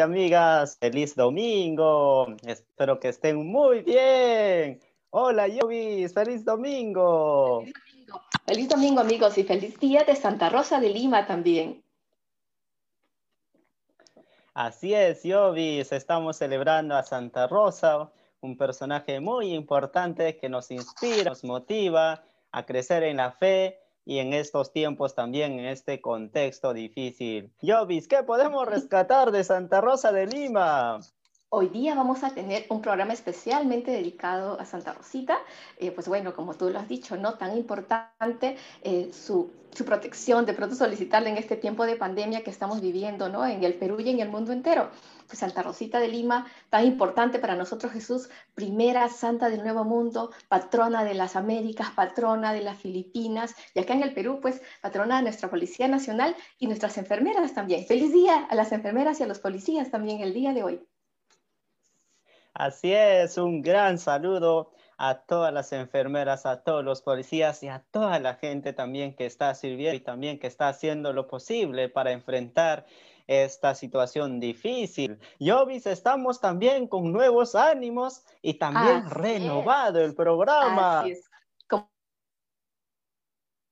Y amigas, feliz domingo. Espero que estén muy bien. Hola Yobis, feliz domingo. Feliz domingo. Feliz domingo amigos y feliz día de Santa Rosa de Lima también. Así es, Yovis, estamos celebrando a Santa Rosa, un personaje muy importante que nos inspira, nos motiva a crecer en la fe y en estos tiempos también, en este contexto difícil. Yovis, ¿qué podemos rescatar de Santa Rosa de Lima? Hoy día vamos a tener un programa especialmente dedicado a Santa Rosita. Eh, pues bueno, como tú lo has dicho, ¿no? Tan importante eh, su, su, protección, de pronto solicitarle en este tiempo de pandemia que estamos viviendo, ¿no? En el Perú y en el mundo entero. Santa Rosita de Lima, tan importante para nosotros Jesús, primera santa del Nuevo Mundo, patrona de las Américas, patrona de las Filipinas, y acá en el Perú, pues patrona de nuestra Policía Nacional y nuestras enfermeras también. Feliz día a las enfermeras y a los policías también el día de hoy. Así es, un gran saludo a todas las enfermeras, a todos los policías y a toda la gente también que está sirviendo y también que está haciendo lo posible para enfrentar esta situación difícil. Yovis, estamos también con nuevos ánimos y también renovado el programa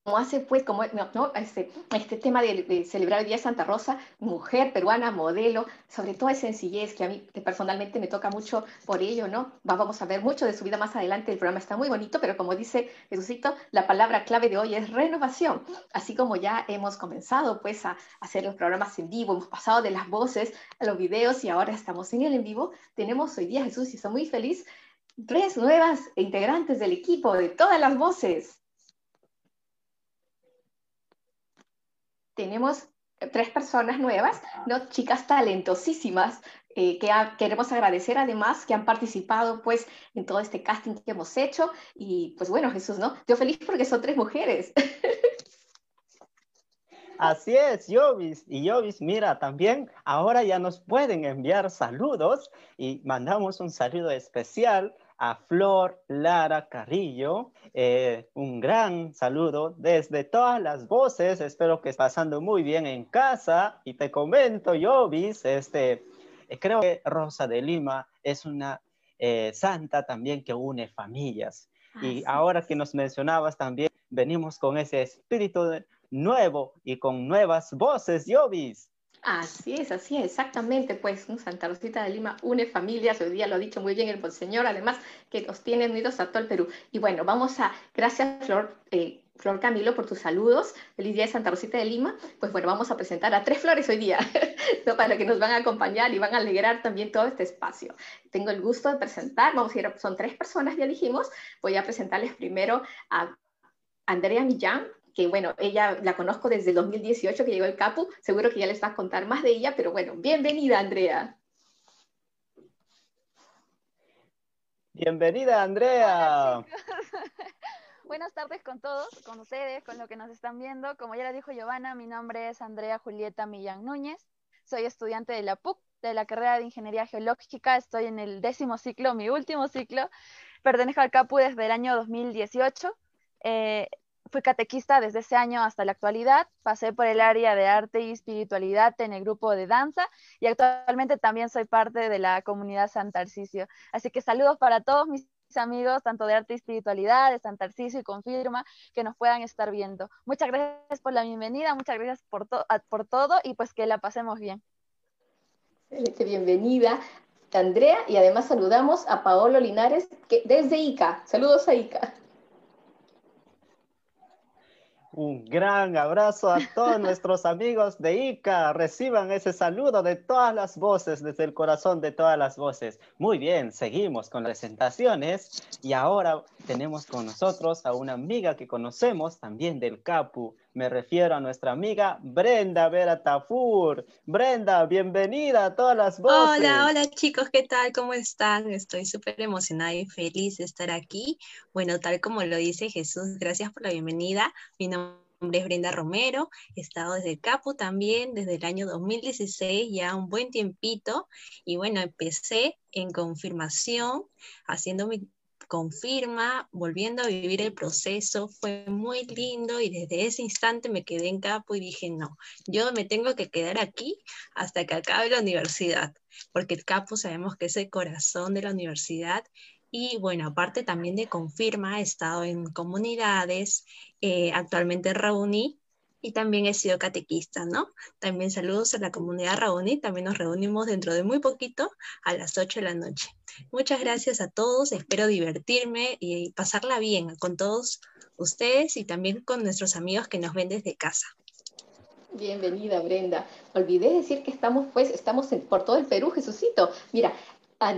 como hace pues, como ¿no? este, este tema de, celebrar el Día de Santa Rosa, mujer peruana, modelo, sobre todo es sencillez, que a mí personalmente me toca mucho por ello, ¿no? Vamos a ver mucho de su vida más adelante, el programa está muy bonito, pero como dice Jesucito, la palabra clave de hoy es renovación, así como ya hemos comenzado pues a, hacer los programas en vivo, hemos pasado de las voces a los videos y ahora estamos en el en vivo, tenemos hoy día Jesús y estoy muy feliz, tres nuevas integrantes del equipo de todas las voces. Tenemos tres personas nuevas, ¿no? chicas talentosísimas, eh, que queremos agradecer además que han participado pues en todo este casting que hemos hecho y pues bueno Jesús, ¿no? Yo feliz porque son tres mujeres. Así es, Yovis. Y Yovis, mira, también ahora ya nos pueden enviar saludos y mandamos un saludo especial a Flor Lara Carrillo. Eh, un gran saludo desde todas las voces. Espero que estés pasando muy bien en casa. Y te comento, Yovis, este, eh, creo que Rosa de Lima es una eh, santa también que une familias. Ah, y ahora que nos mencionabas también, venimos con ese espíritu nuevo y con nuevas voces, Yovis. Así es, así es, exactamente. Pues Santa Rosita de Lima une familias, hoy día lo ha dicho muy bien el Señor, además que nos tiene unidos a todo el Perú. Y bueno, vamos a, gracias Flor, eh, Flor Camilo por tus saludos, feliz día de Santa Rosita de Lima. Pues bueno, vamos a presentar a tres flores hoy día, para que nos van a acompañar y van a alegrar también todo este espacio. Tengo el gusto de presentar, vamos a ir, son tres personas, ya dijimos, voy a presentarles primero a Andrea Millán, que bueno, ella la conozco desde el 2018 que llegó el Capu, seguro que ya les va a contar más de ella, pero bueno, bienvenida Andrea. Bienvenida Andrea. Buenas tardes con todos, con ustedes, con lo que nos están viendo. Como ya lo dijo Giovanna, mi nombre es Andrea Julieta Millán Núñez. Soy estudiante de la PUC, de la carrera de Ingeniería Geológica. Estoy en el décimo ciclo, mi último ciclo. Pertenezco al CAPU desde el año 2018. Eh, fui catequista desde ese año hasta la actualidad. Pasé por el área de arte y espiritualidad en el grupo de danza y actualmente también soy parte de la comunidad San Tarcisio. Así que saludos para todos mis amigos, tanto de arte y espiritualidad, de San Tarcisio y Confirma, que nos puedan estar viendo. Muchas gracias por la bienvenida, muchas gracias por, por todo y pues que la pasemos bien. Bienvenida. Andrea, y además saludamos a Paolo Linares que, desde ICA. Saludos a ICA. Un gran abrazo a todos nuestros amigos de ICA. Reciban ese saludo de todas las voces, desde el corazón de todas las voces. Muy bien, seguimos con las presentaciones y ahora tenemos con nosotros a una amiga que conocemos también del CAPU. Me refiero a nuestra amiga Brenda Vera Tafur. Brenda, bienvenida a todas las voces. Hola, hola chicos, ¿qué tal? ¿Cómo están? Estoy súper emocionada y feliz de estar aquí. Bueno, tal como lo dice Jesús, gracias por la bienvenida. Mi nombre es Brenda Romero, he estado desde el Capu también desde el año 2016, ya un buen tiempito, y bueno, empecé en confirmación, haciendo mi confirma, volviendo a vivir el proceso, fue muy lindo y desde ese instante me quedé en capo y dije, no, yo me tengo que quedar aquí hasta que acabe la universidad, porque el capo sabemos que es el corazón de la universidad y bueno, aparte también de confirma, he estado en comunidades, eh, actualmente reuní y también he sido catequista, ¿no? También saludos a la comunidad Raoni, también nos reunimos dentro de muy poquito a las 8 de la noche. Muchas gracias a todos, espero divertirme y pasarla bien con todos ustedes y también con nuestros amigos que nos ven desde casa. Bienvenida, Brenda. Olvidé decir que estamos, pues, estamos por todo el Perú, Jesucito. Mira,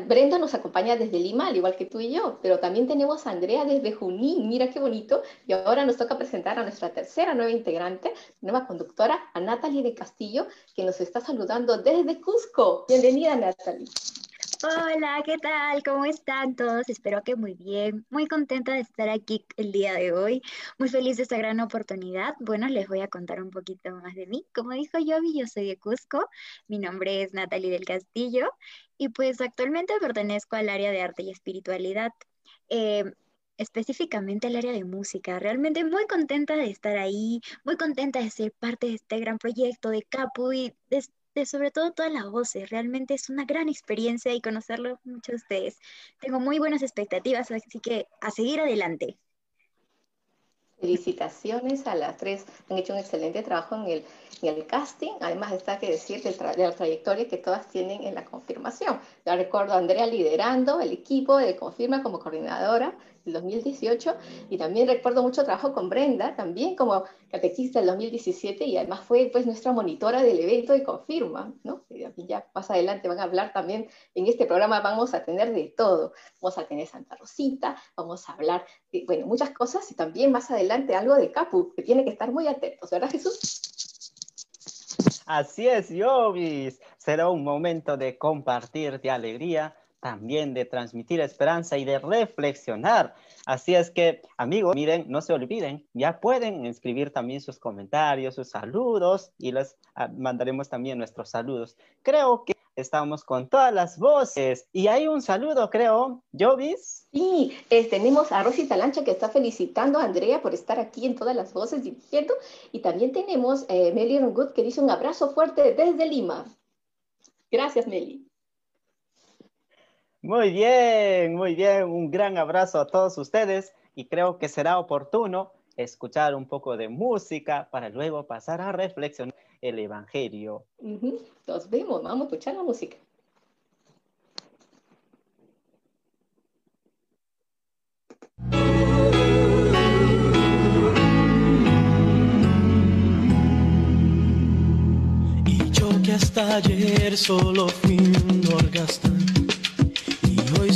Brenda nos acompaña desde Lima, al igual que tú y yo, pero también tenemos a Andrea desde Junín, mira qué bonito. Y ahora nos toca presentar a nuestra tercera nueva integrante, nueva conductora, a Natalie de Castillo, que nos está saludando desde Cusco. Bienvenida, Natalie. Hola, ¿qué tal? ¿Cómo están todos? Espero que muy bien. Muy contenta de estar aquí el día de hoy. Muy feliz de esta gran oportunidad. Bueno, les voy a contar un poquito más de mí. Como dijo yo soy de Cusco. Mi nombre es Natalie del Castillo y pues actualmente pertenezco al área de arte y espiritualidad. Eh, específicamente al área de música. Realmente muy contenta de estar ahí, muy contenta de ser parte de este gran proyecto de Capu y de sobre todo todas las voces. Realmente es una gran experiencia y conocerlo mucho de ustedes. Tengo muy buenas expectativas, así que a seguir adelante. Felicitaciones a las tres, han hecho un excelente trabajo en el, en el casting, además está que decir de, la trayectoria que todas tienen en la confirmación. Ya recuerdo a Andrea liderando el equipo de Confirma como coordinadora, el 2018, y también recuerdo mucho trabajo con Brenda, también como catequista del 2017, y además fue pues nuestra monitora del evento de Confirma, ¿no? Y ya más adelante van a hablar también, en este programa vamos a tener de todo, vamos a tener Santa Rosita, vamos a hablar de, bueno, muchas cosas, y también más adelante algo de Capu, que tiene que estar muy atentos, ¿verdad Jesús? Así es, Jovis. Será un momento de compartir, de alegría, también de transmitir esperanza y de reflexionar. Así es que, amigos, miren, no se olviden, ya pueden escribir también sus comentarios, sus saludos y les ah, mandaremos también nuestros saludos. Creo que estamos con todas las voces y hay un saludo, creo, Jovis. Sí, tenemos a Rosy Talancha que está felicitando a Andrea por estar aquí en todas las voces dirigiendo y también tenemos eh, Meli Good que dice un abrazo fuerte desde Lima. Gracias, Meli. Muy bien, muy bien. Un gran abrazo a todos ustedes y creo que será oportuno escuchar un poco de música para luego pasar a reflexionar el Evangelio. Nos vemos, vamos a escuchar la música. Y yo que hasta ayer solo fui un orgasmo Hoy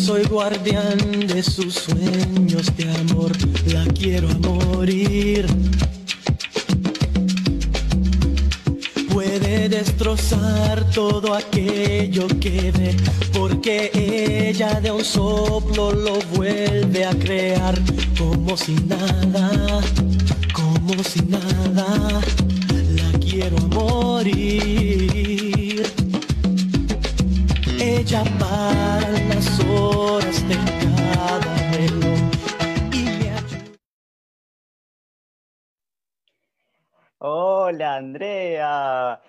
soy guardián de sus sueños de amor, la quiero a morir. Puede destrozar todo aquello que ve, porque ella de un soplo lo vuelve a crear como si nada, como si nada, la quiero morir. Ella para las horas de cada y. Hola Andrea,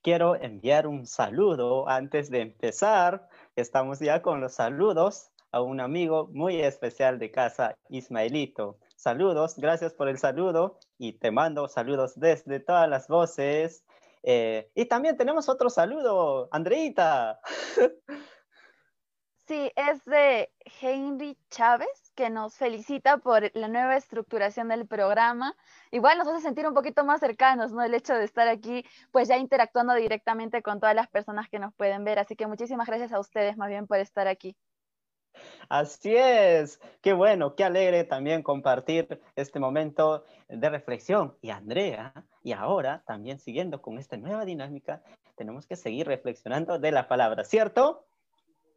quiero enviar un saludo antes de empezar. Estamos ya con los saludos a un amigo muy especial de casa, Ismaelito. Saludos, gracias por el saludo y te mando saludos desde todas las voces. Eh, y también tenemos otro saludo, Andreita. Sí, es de Henry Chávez, que nos felicita por la nueva estructuración del programa. Igual nos hace sentir un poquito más cercanos, ¿no? El hecho de estar aquí, pues ya interactuando directamente con todas las personas que nos pueden ver. Así que muchísimas gracias a ustedes más bien por estar aquí. Así es, qué bueno, qué alegre también compartir este momento de reflexión. Y Andrea, y ahora también siguiendo con esta nueva dinámica, tenemos que seguir reflexionando de la palabra, ¿cierto?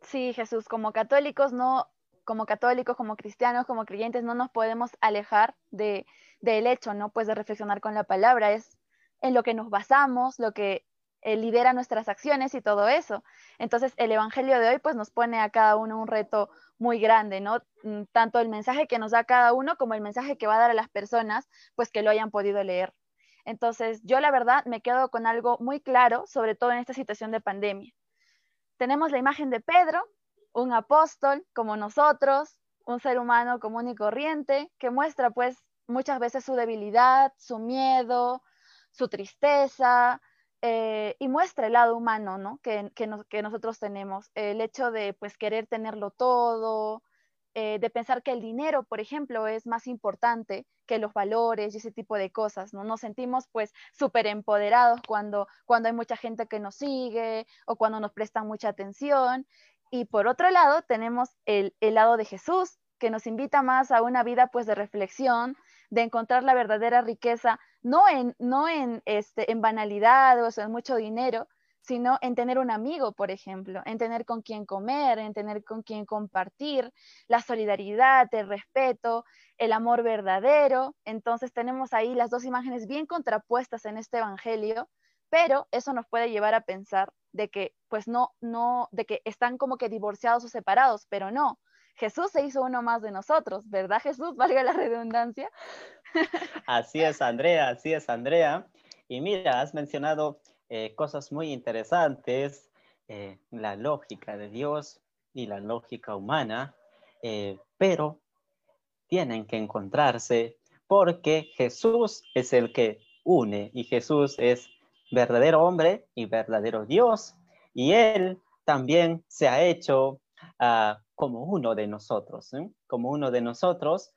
Sí, Jesús, como católicos, no, como católicos, como cristianos, como creyentes, no nos podemos alejar de, del hecho, ¿no? Pues de reflexionar con la palabra, es en lo que nos basamos, lo que eh, lidera nuestras acciones y todo eso. Entonces, el Evangelio de hoy, pues nos pone a cada uno un reto muy grande, ¿no? Mm, Tanto el mensaje que nos da cada uno como el mensaje que va a dar a las personas, pues que lo hayan podido leer. Entonces, yo la verdad me quedo con algo muy claro, sobre todo en esta situación de pandemia tenemos la imagen de Pedro, un apóstol como nosotros, un ser humano común y corriente, que muestra pues muchas veces su debilidad, su miedo, su tristeza, eh, y muestra el lado humano, ¿no? Que, que, nos- que nosotros tenemos, el hecho de pues querer tenerlo todo, eh, de pensar que el dinero, por ejemplo, es más importante que los valores y ese tipo de cosas, ¿no? Nos sentimos pues súper empoderados cuando, cuando hay mucha gente que nos sigue o cuando nos prestan mucha atención. Y por otro lado, tenemos el, el lado de Jesús, que nos invita más a una vida pues de reflexión, de encontrar la verdadera riqueza, no en, no en, este, en banalidades o en mucho dinero, sino en tener un amigo, por ejemplo, en tener con quien comer, en tener con quien compartir, la solidaridad, el respeto, el amor verdadero. Entonces tenemos ahí las dos imágenes bien contrapuestas en este evangelio, pero eso nos puede llevar a pensar de que pues no no de que están como que divorciados o separados, pero no. Jesús se hizo uno más de nosotros, ¿verdad Jesús? Valga la redundancia. Así es, Andrea, así es, Andrea. Y mira, has mencionado eh, cosas muy interesantes, eh, la lógica de Dios y la lógica humana, eh, pero tienen que encontrarse porque Jesús es el que une y Jesús es verdadero hombre y verdadero Dios y Él también se ha hecho ah, como uno de nosotros, como uno de nosotros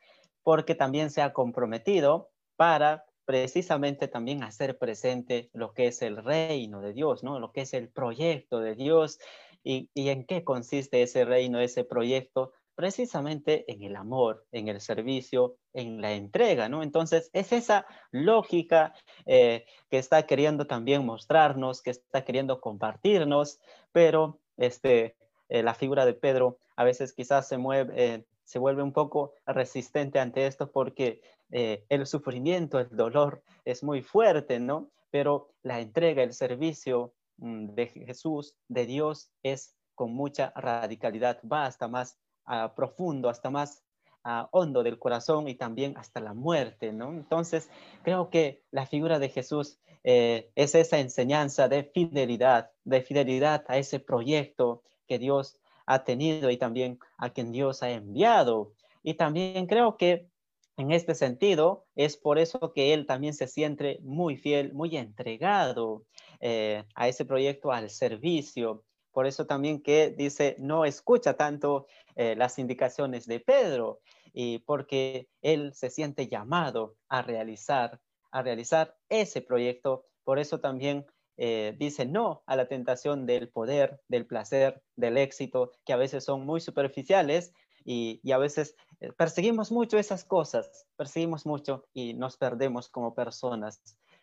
porque también se ha comprometido para precisamente también hacer presente lo que es el reino de Dios, ¿no? Lo que es el proyecto de Dios y, y en qué consiste ese reino, ese proyecto, precisamente en el amor, en el servicio, en la entrega, ¿no? Entonces, es esa lógica eh, que está queriendo también mostrarnos, que está queriendo compartirnos, pero este, eh, la figura de Pedro a veces quizás se mueve, eh, se vuelve un poco resistente ante esto porque eh, el sufrimiento, el dolor es muy fuerte, ¿no? Pero la entrega, el servicio mm, de Jesús, de Dios, es con mucha radicalidad, va hasta más uh, profundo, hasta más uh, hondo del corazón y también hasta la muerte, ¿no? Entonces, creo que la figura de Jesús eh, es esa enseñanza de fidelidad, de fidelidad a ese proyecto que Dios ha tenido y también a quien Dios ha enviado. Y también creo que en este sentido es por eso que él también se siente muy fiel, muy entregado eh, a ese proyecto, al servicio. Por eso también que dice, no escucha tanto eh, las indicaciones de Pedro, y porque él se siente llamado a realizar, a realizar ese proyecto. Por eso también eh, dice no a la tentación del poder, del placer, del éxito, que a veces son muy superficiales y, y a veces eh, perseguimos mucho esas cosas, perseguimos mucho y nos perdemos como personas.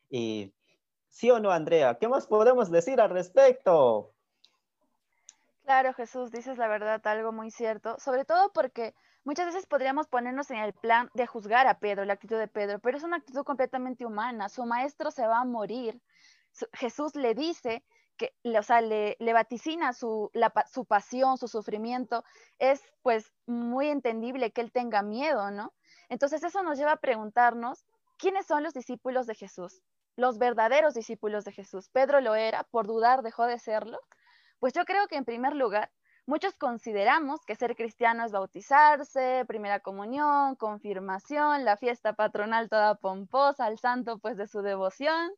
Y ¿Sí o no, Andrea? ¿Qué más podemos decir al respecto? Claro, Jesús, dices la verdad, algo muy cierto, sobre todo porque muchas veces podríamos ponernos en el plan de juzgar a Pedro, la actitud de Pedro, pero es una actitud completamente humana, su maestro se va a morir. Jesús le dice que, o sea, le, vaticina su, su pasión, su sufrimiento, es pues muy entendible que él tenga miedo, ¿no? Entonces eso nos lleva a preguntarnos, ¿quiénes son los discípulos de Jesús? Los verdaderos discípulos de Jesús. Pedro lo era, por dudar dejó de serlo. Pues yo creo que en primer lugar, muchos consideramos que ser cristiano es bautizarse, primera comunión, confirmación, la fiesta patronal toda pomposa, al santo pues de su devoción,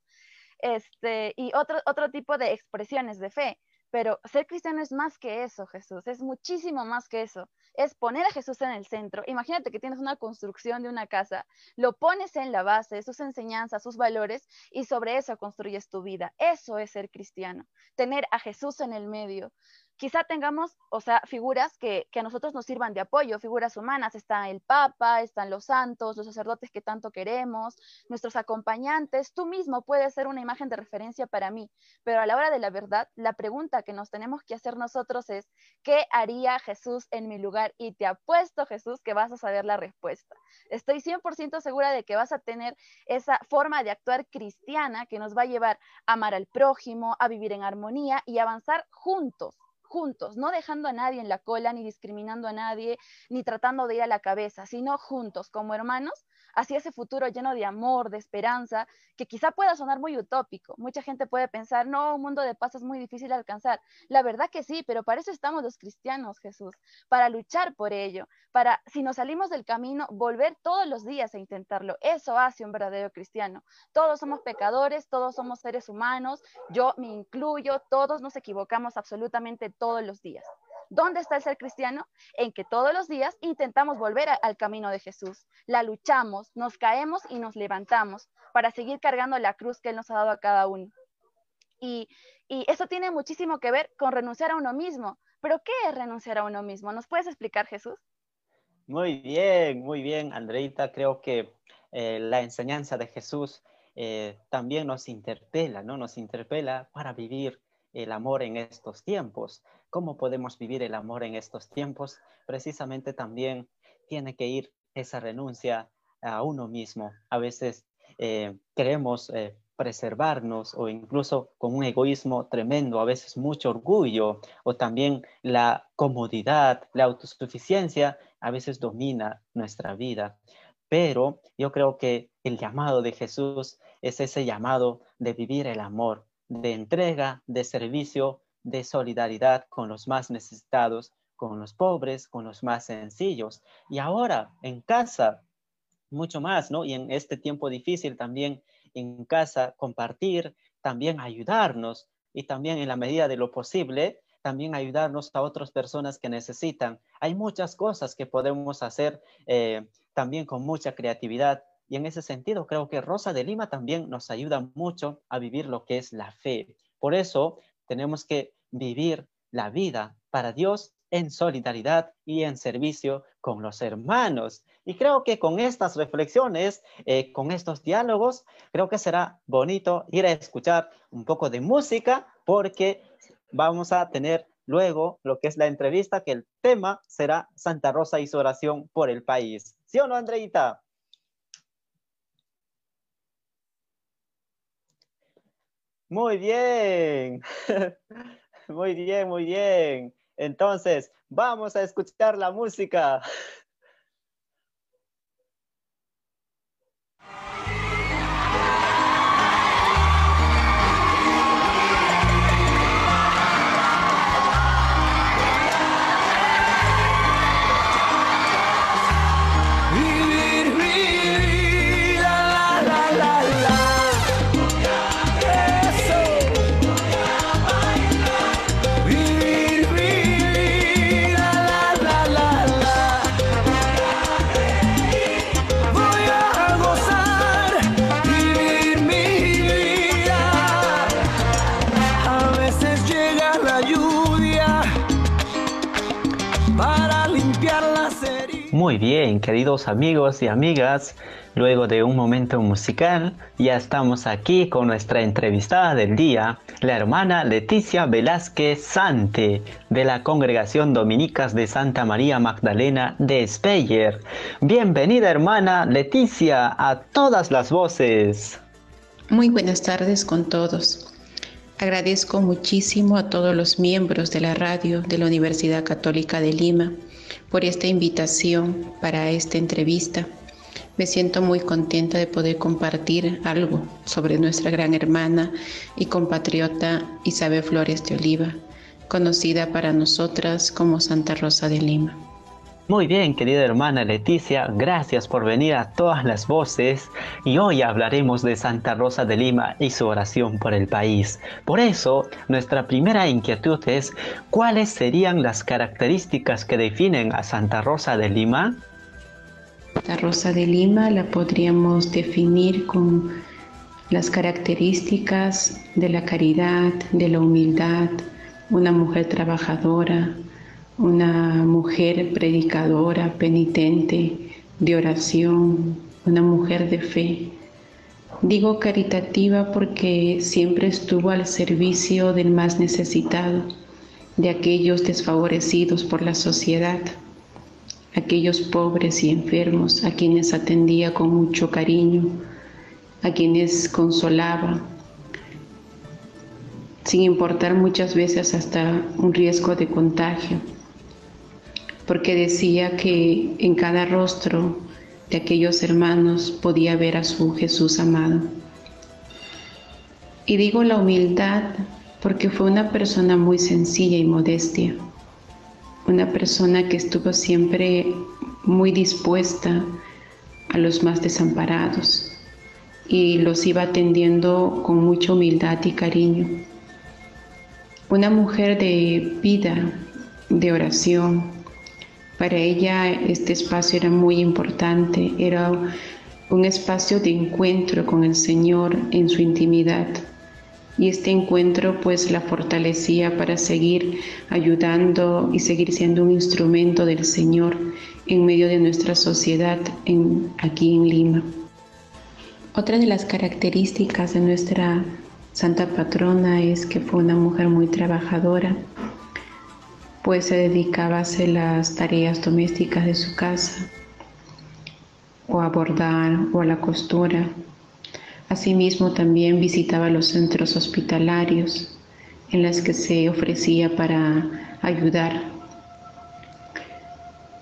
este, y otro, otro tipo de expresiones de fe. Pero ser cristiano es más que eso, Jesús, es muchísimo más que eso. Es poner a Jesús en el centro. Imagínate que tienes una construcción de una casa, lo pones en la base, sus enseñanzas, sus valores, y sobre eso construyes tu vida. Eso es ser cristiano, tener a Jesús en el medio, quizá tengamos, o sea, figuras que, a nosotros nos sirvan de apoyo, figuras humanas. Está el Papa, están los santos, los sacerdotes que tanto queremos, nuestros acompañantes. Tú mismo puedes ser una imagen de referencia para mí, pero a la hora de la verdad, la pregunta que nos tenemos que hacer nosotros es, ¿qué haría Jesús en mi lugar? Y te apuesto, Jesús, que vas a saber la respuesta. Estoy 100% segura de que vas a tener esa forma de actuar cristiana que nos va a llevar a amar al prójimo, a vivir en armonía y avanzar juntos juntos, no dejando a nadie en la cola, ni discriminando a nadie, ni tratando de ir a la cabeza, sino juntos, como hermanos, hacia ese futuro lleno de amor, de esperanza, que quizá pueda sonar muy utópico. Mucha gente puede pensar, no, un mundo de paz es muy difícil de alcanzar. La verdad que sí, pero para eso estamos los cristianos, Jesús, para luchar por ello, para, si nos salimos del camino, volver todos los días a intentarlo. Eso hace un verdadero cristiano. Todos somos pecadores, todos somos seres humanos, yo me incluyo, todos nos equivocamos absolutamente todos los días. ¿Dónde está el ser cristiano? En que todos los días intentamos volver al camino de Jesús. La luchamos, nos caemos y nos levantamos para seguir cargando la cruz que Él nos ha dado a cada uno. Y, eso tiene muchísimo que ver con renunciar a uno mismo. Pero ¿qué es renunciar a uno mismo? ¿Nos puedes explicar, Jesús? Muy bien, muy bien, Andreita. Creo que eh, la enseñanza de Jesús eh, también nos interpela, ¿no? Nos interpela para vivir el amor en estos tiempos. ¿Cómo podemos vivir el amor en estos tiempos? Precisamente también tiene que ir esa renuncia a uno mismo. A veces eh, queremos eh, preservarnos o incluso con un egoísmo tremendo, a veces mucho orgullo o también la comodidad, la autosuficiencia, a veces domina nuestra vida. Pero yo creo que el llamado de Jesús es ese llamado de vivir el amor, de entrega, de servicio, de solidaridad con los más necesitados, con los pobres, con los más sencillos. Y ahora en casa, mucho más, ¿no? Y en este tiempo difícil también en casa compartir, también ayudarnos y también en la medida de lo posible, también ayudarnos a otras personas que necesitan. Hay muchas cosas que podemos hacer eh, también con mucha creatividad y en ese sentido, creo que Rosa de Lima también nos ayuda mucho a vivir lo que es la fe. Por eso tenemos que vivir la vida para Dios en solidaridad y en servicio con los hermanos. Y creo que con estas reflexiones, eh, con estos diálogos, creo que será bonito ir a escuchar un poco de música porque vamos a tener luego lo que es la entrevista, que el tema será Santa Rosa y su oración por el país. ¿Sí o no, Andreita? Muy bien, muy bien, muy bien. Entonces, vamos a escuchar la música. Muy bien, queridos amigos y amigas, Luego de un momento musical, ya estamos aquí con nuestra entrevistada del día, la hermana Leticia Velázquez Sante, de la Congregación Dominicas de Santa María Magdalena de Speyer. Bienvenida hermana Leticia a todas las voces. Muy buenas tardes con todos. Agradezco muchísimo a todos los miembros de la radio de la Universidad Católica de Lima por esta invitación para esta entrevista. Me siento muy contenta de poder compartir algo sobre nuestra gran hermana y compatriota Isabel Flores de Oliva, conocida para nosotras como Santa Rosa de Lima. Muy bien, querida hermana Leticia, gracias por venir a todas las voces y hoy hablaremos de Santa Rosa de Lima y su oración por el país. Por eso, nuestra primera inquietud es, ¿cuáles serían las características que definen a Santa Rosa de Lima? La Rosa de Lima la podríamos definir con las características de la caridad, de la humildad, una mujer trabajadora, una mujer predicadora, penitente, de oración, una mujer de fe. Digo caritativa porque siempre estuvo al servicio del más necesitado, de aquellos desfavorecidos por la sociedad aquellos pobres y enfermos a quienes atendía con mucho cariño, a quienes consolaba, sin importar muchas veces hasta un riesgo de contagio, porque decía que en cada rostro de aquellos hermanos podía ver a su Jesús amado. Y digo la humildad porque fue una persona muy sencilla y modestia una persona que estuvo siempre muy dispuesta a los más desamparados y los iba atendiendo con mucha humildad y cariño. Una mujer de vida, de oración. Para ella este espacio era muy importante, era un espacio de encuentro con el Señor en su intimidad y este encuentro pues la fortalecía para seguir ayudando y seguir siendo un instrumento del Señor en medio de nuestra sociedad aquí en Lima. Otra de las características de nuestra santa patrona es que fue una mujer muy trabajadora, pues se dedicaba a hacer las tareas domésticas de su casa, o a bordar, o a la costura, Asimismo, también visitaba los centros hospitalarios en los que se ofrecía para ayudar.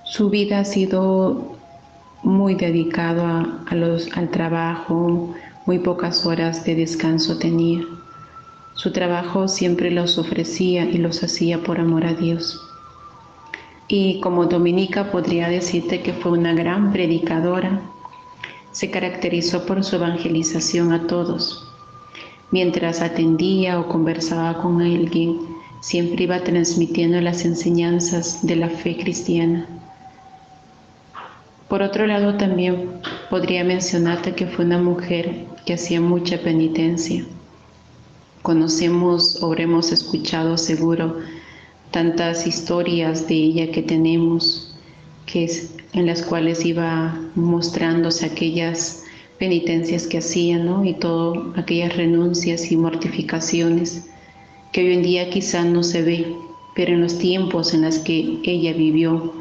Su vida ha sido muy dedicado al trabajo, muy pocas horas de descanso tenía. Su trabajo siempre los ofrecía y los hacía por amor a Dios. Y como dominica podría decirte que fue una gran predicadora, se caracterizó por su evangelización a todos. Mientras atendía o conversaba con alguien, siempre iba transmitiendo las enseñanzas de la fe cristiana. Por otro lado, también podría mencionarte que fue una mujer que hacía mucha penitencia. Conocemos o habremos escuchado seguro tantas historias de ella que tenemos, que en las cuales iba mostrándose aquellas penitencias que hacía, ¿no? Y todas aquellas renuncias y mortificaciones que hoy en día quizá no se ve, pero en los tiempos en los que ella vivió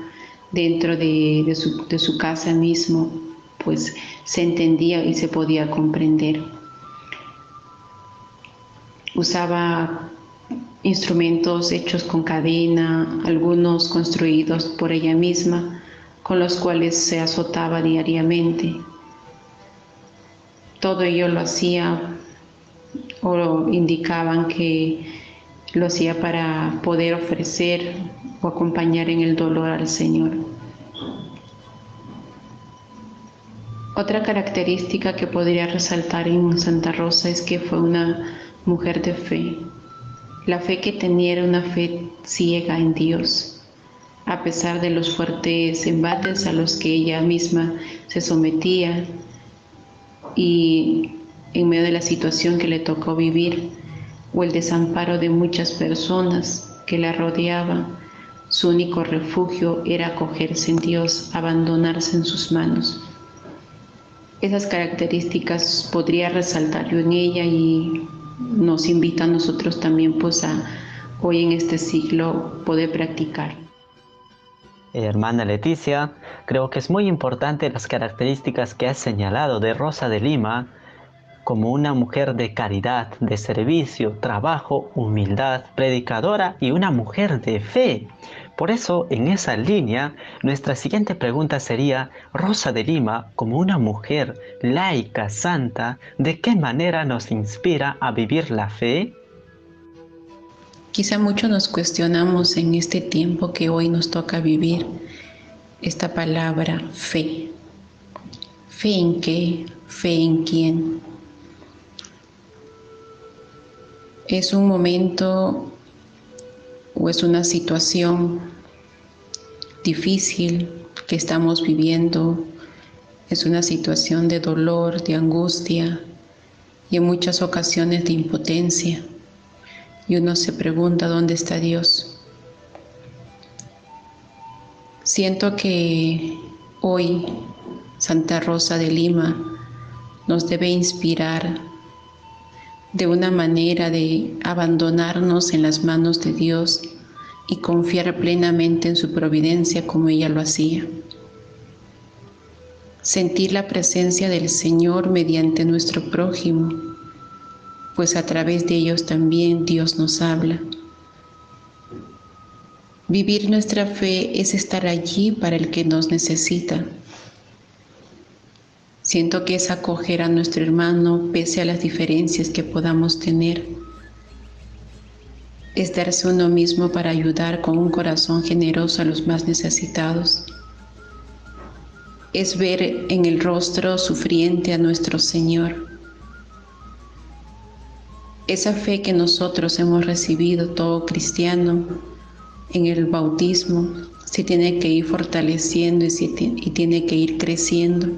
dentro de su casa mismo, pues se entendía y se podía comprender. Usaba instrumentos hechos con cadena, algunos construidos por ella misma, con los cuales se azotaba diariamente. Todo ello lo hacía o indicaban que lo hacía para poder ofrecer o acompañar en el dolor al Señor. Otra característica que podría resaltar en Santa Rosa es que fue una mujer de fe. La fe que tenía era una fe ciega en Dios a pesar de los fuertes embates a los que ella misma se sometía y en medio de la situación que le tocó vivir o el desamparo de muchas personas que la rodeaban, su único refugio era acogerse en Dios, abandonarse en sus manos. esas características podría resaltar yo en ella y nos invita a nosotros también pues a hoy en este ciclo poder practicar. Hermana Leticia, creo que es muy importante las características que has señalado de Rosa de Lima como una mujer de caridad, de servicio, trabajo, humildad, predicadora y una mujer de fe. Por eso, en esa línea, nuestra siguiente pregunta sería, Rosa de Lima, como una mujer laica, santa, ¿de qué manera nos inspira a vivir la fe? Quizá mucho nos cuestionamos en este tiempo que hoy nos toca vivir esta palabra fe. ¿Fe en qué? ¿Fe en quién? Es un momento o es una situación difícil que estamos viviendo, es una situación de dolor, de angustia y en muchas ocasiones de impotencia. Y uno se pregunta dónde está Dios. Siento que hoy Santa Rosa de Lima nos debe inspirar de una manera de abandonarnos en las manos de Dios y confiar plenamente en su providencia como ella lo hacía. Sentir la presencia del Señor mediante nuestro prójimo, pues a través de ellos también Dios nos habla. Vivir nuestra fe es estar allí para el que nos necesita Siento que es acoger a nuestro hermano pese a las diferencias que podamos tener. Es darse uno mismo para ayudar con un corazón generoso a los más necesitados. Es ver en el rostro sufriente a nuestro Señor. Esa fe que nosotros hemos recibido todo cristiano en el bautismo se tiene que ir fortaleciendo y, tiene que ir creciendo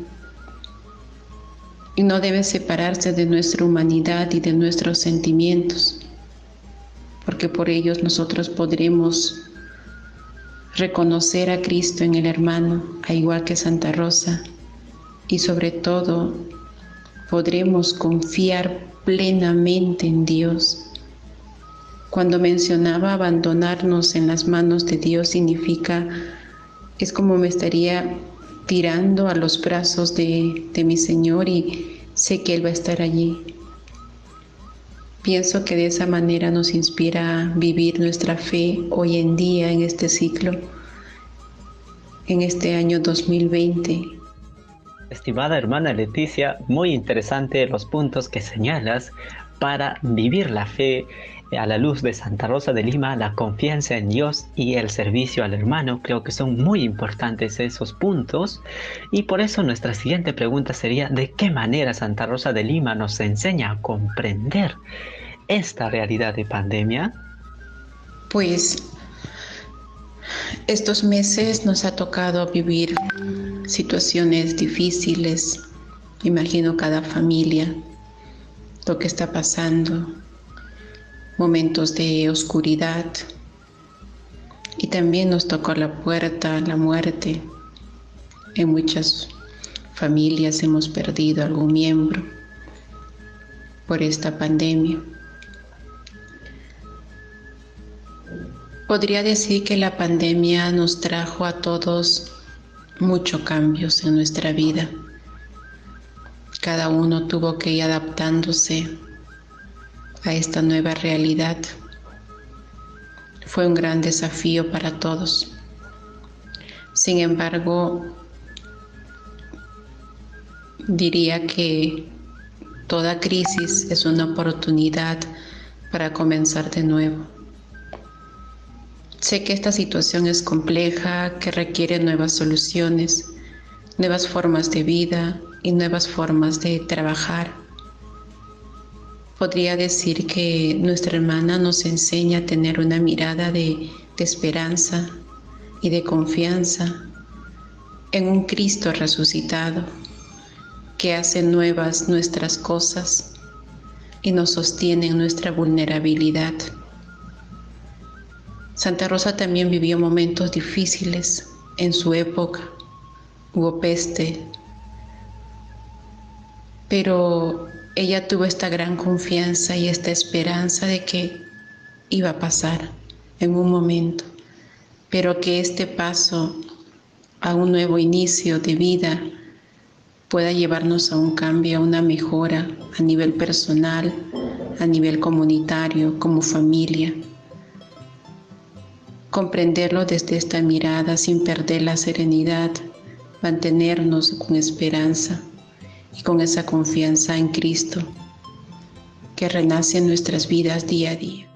y no debe separarse de nuestra humanidad y de nuestros sentimientos, porque por ellos nosotros podremos reconocer a Cristo en el hermano, a igual que Santa Rosa, y sobre todo podremos confiar plenamente en Dios. Cuando mencionaba abandonarnos en las manos de Dios significa, es como me estaría tirando a los brazos de, mi Señor y sé que Él va a estar allí. Pienso que de esa manera nos inspira a vivir nuestra fe hoy en día en este ciclo, en este año 2020. Estimada hermana Leticia, muy interesante los puntos que señalas para vivir la fe a la luz de Santa Rosa de Lima, la confianza en Dios y el servicio al hermano, creo que son muy importantes esos puntos. Y por eso nuestra siguiente pregunta sería, ¿de qué manera Santa Rosa de Lima nos enseña a comprender esta realidad de pandemia? Pues estos meses nos ha tocado vivir situaciones difíciles, imagino cada familia, lo que está pasando, momentos de oscuridad y también nos tocó la puerta, la muerte. En muchas familias hemos perdido algún miembro por esta pandemia. Podría decir que la pandemia nos trajo a todos muchos cambios en nuestra vida. Cada uno tuvo que ir adaptándose a esta nueva realidad. Fue un gran desafío para todos. Sin embargo, diría que toda crisis es una oportunidad para comenzar de nuevo. Sé que esta situación es compleja, que requiere nuevas soluciones, nuevas formas de vida y nuevas formas de trabajar Podría decir que nuestra hermana nos enseña a tener una mirada de, esperanza y de confianza en un Cristo resucitado que hace nuevas nuestras cosas y nos sostiene en nuestra vulnerabilidad. Santa Rosa también vivió momentos difíciles en su época. Hubo peste, pero ella tuvo esta gran confianza y esta esperanza de que iba a pasar en un momento, pero que este paso a un nuevo inicio de vida pueda llevarnos a un cambio, a una mejora a nivel personal, a nivel comunitario, como familia. Comprenderlo desde esta mirada sin perder la serenidad, mantenernos con esperanza y con esa confianza en Cristo que renace en nuestras vidas día a día.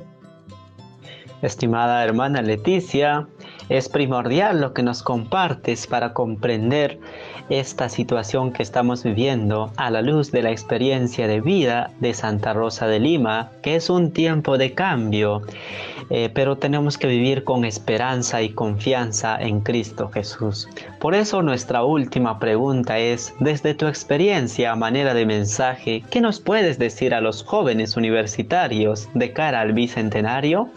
Estimada hermana Leticia, es primordial lo que nos compartes para comprender esta situación que estamos viviendo a la luz de la experiencia de vida de Santa Rosa de Lima, que es un tiempo de cambio, eh, pero tenemos que vivir con esperanza y confianza en Cristo Jesús. Por eso nuestra última pregunta es, desde tu experiencia a manera de mensaje, ¿qué nos puedes decir a los jóvenes universitarios de cara al bicentenario?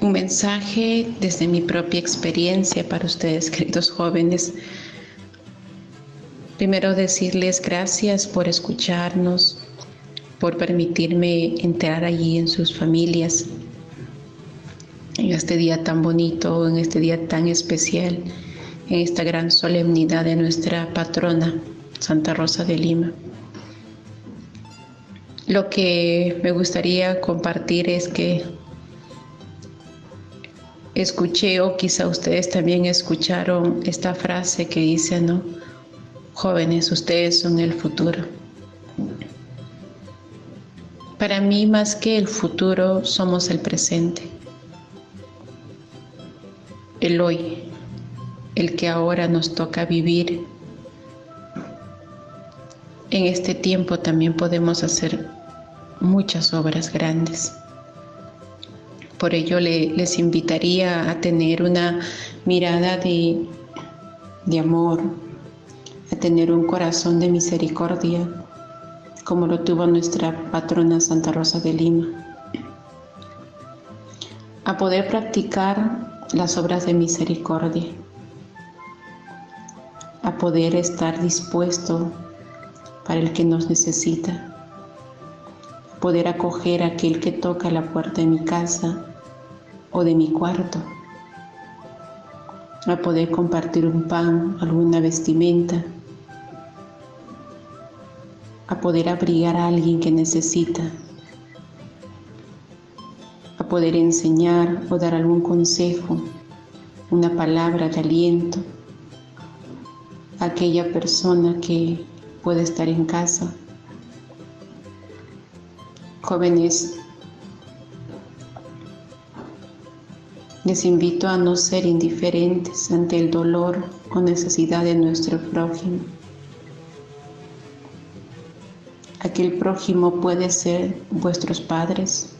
Un mensaje desde mi propia experiencia para ustedes, queridos jóvenes. Primero decirles gracias por escucharnos, por permitirme entrar allí en sus familias, en este día tan bonito, en este día tan especial, en esta gran solemnidad de nuestra patrona, Santa Rosa de Lima. Lo que me gustaría compartir es que escuché o quizá ustedes también escucharon esta frase que dice, ¿no? Jóvenes, ustedes son el futuro. Para mí más que el futuro somos el presente, el hoy, el que ahora nos toca vivir. En este tiempo también podemos hacer muchas obras grandes. Por ello les invitaría a tener una mirada de, de amor, a tener un corazón de misericordia, como lo tuvo nuestra patrona Santa Rosa de Lima, a poder practicar las obras de misericordia, a poder estar dispuesto para el que nos necesita poder acoger a aquel que toca la puerta de mi casa o de mi cuarto, a poder compartir un pan, alguna vestimenta, a poder abrigar a alguien que necesita, a poder enseñar o dar algún consejo, una palabra de aliento a aquella persona que puede estar en casa Jóvenes, les invito a no ser indiferentes ante el dolor o necesidad de nuestro prójimo. Aquel prójimo puede ser vuestros padres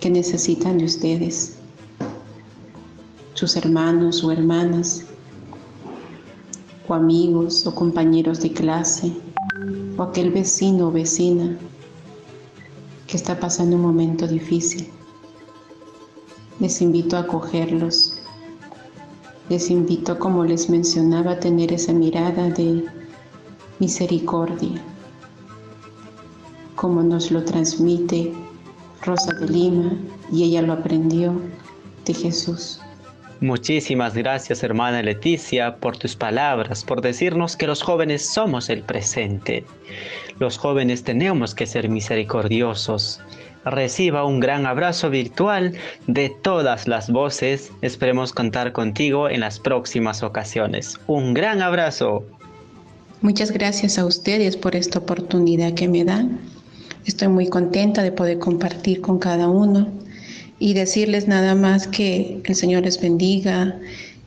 que necesitan de ustedes, sus hermanos o hermanas, o amigos o compañeros de clase, o aquel vecino o vecina que está pasando un momento difícil. Les invito a acogerlos. Les invito, como les mencionaba, a tener esa mirada de misericordia, como nos lo transmite Rosa de Lima y ella lo aprendió de Jesús. Muchísimas gracias hermana Leticia por tus palabras, por decirnos que los jóvenes somos el presente. Los jóvenes tenemos que ser misericordiosos. Reciba un gran abrazo virtual de todas las voces. Esperemos contar contigo en las próximas ocasiones. Un gran abrazo. Muchas gracias a ustedes por esta oportunidad que me dan. Estoy muy contenta de poder compartir con cada uno y decirles nada más que el Señor les bendiga,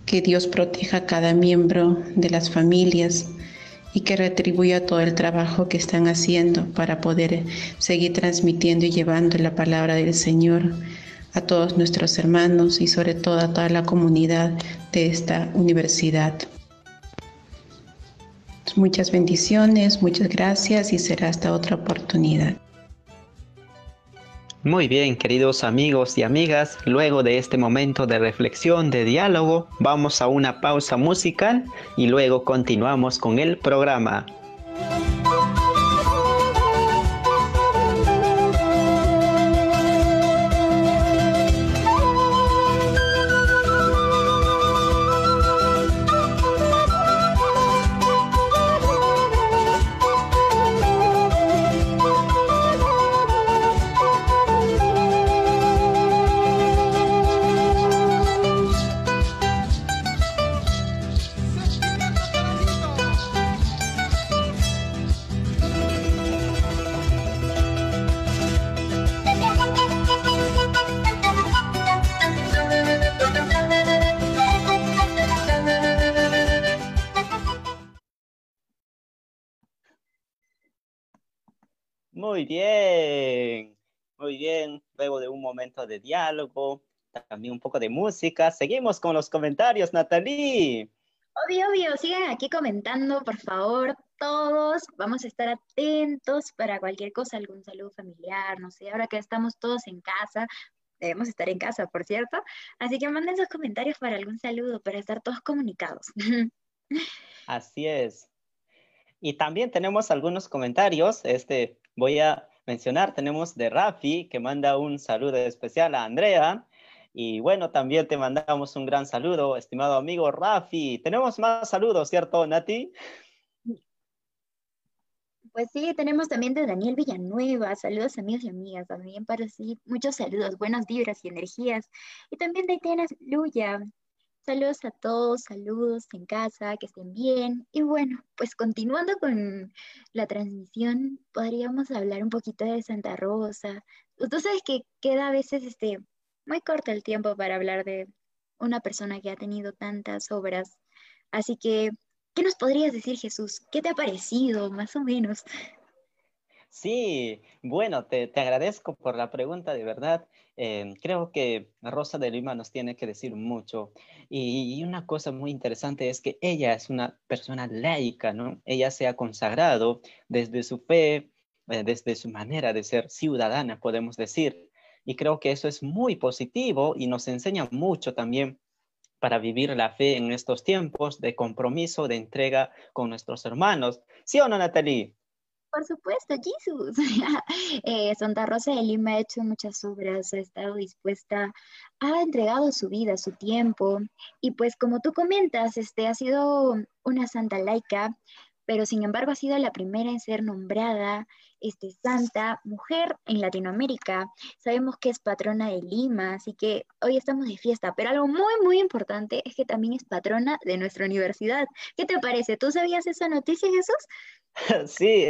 que Dios proteja a cada miembro de las familias y que retribuya todo el trabajo que están haciendo para poder seguir transmitiendo y llevando la palabra del Señor a todos nuestros hermanos y sobre todo a toda la comunidad de esta universidad. Muchas bendiciones, muchas gracias y será hasta otra oportunidad. Muy bien, queridos amigos y amigas, luego de este momento de reflexión, de diálogo, vamos a una pausa musical y luego continuamos con el programa. Bien, muy bien. Luego de un momento de diálogo, también un poco de música, seguimos con los comentarios, Natalie. Obvio, obvio, sigan aquí comentando, por favor, todos. Vamos a estar atentos para cualquier cosa, algún saludo familiar, no sé, ahora que estamos todos en casa, debemos estar en casa, por cierto. Así que manden sus comentarios para algún saludo, para estar todos comunicados. Así es. Y también tenemos algunos comentarios. Este, voy a mencionar, tenemos de Rafi, que manda un saludo especial a Andrea. Y bueno, también te mandamos un gran saludo, estimado amigo Rafi. Tenemos más saludos, ¿cierto, Nati? Pues sí, tenemos también de Daniel Villanueva, saludos amigos y amigas, también para sí, muchos saludos, buenas vibras y energías. Y también de Itena Luya, Saludos a todos, saludos en casa, que estén bien. Y bueno, pues continuando con la transmisión, podríamos hablar un poquito de Santa Rosa. Tú sabes que queda a veces este, muy corto el tiempo para hablar de una persona que ha tenido tantas obras. Así que, ¿qué nos podrías decir, Jesús? ¿Qué te ha parecido, más o menos? Sí, bueno, te, agradezco por la pregunta, de verdad. Eh, creo que Rosa de Lima nos tiene que decir mucho. Y, una cosa muy interesante es que ella es una persona laica, ¿no? Ella se ha consagrado desde su fe, eh, desde su manera de ser ciudadana, podemos decir. Y creo que eso es muy positivo y nos enseña mucho también para vivir la fe en estos tiempos de compromiso, de entrega con nuestros hermanos. ¿Sí o no, Natalie? Por supuesto, Jesús. Eh, Santa Rosa de Lima ha hecho muchas obras, ha estado dispuesta, ha entregado su vida, su tiempo, y pues como tú comentas, este, ha sido una santa laica, pero sin embargo ha sido la primera en ser nombrada este, santa mujer en Latinoamérica. Sabemos que es patrona de Lima, así que hoy estamos de fiesta, pero algo muy, muy importante es que también es patrona de nuestra universidad. ¿Qué te parece? ¿Tú sabías esa noticia, Jesús? Sí,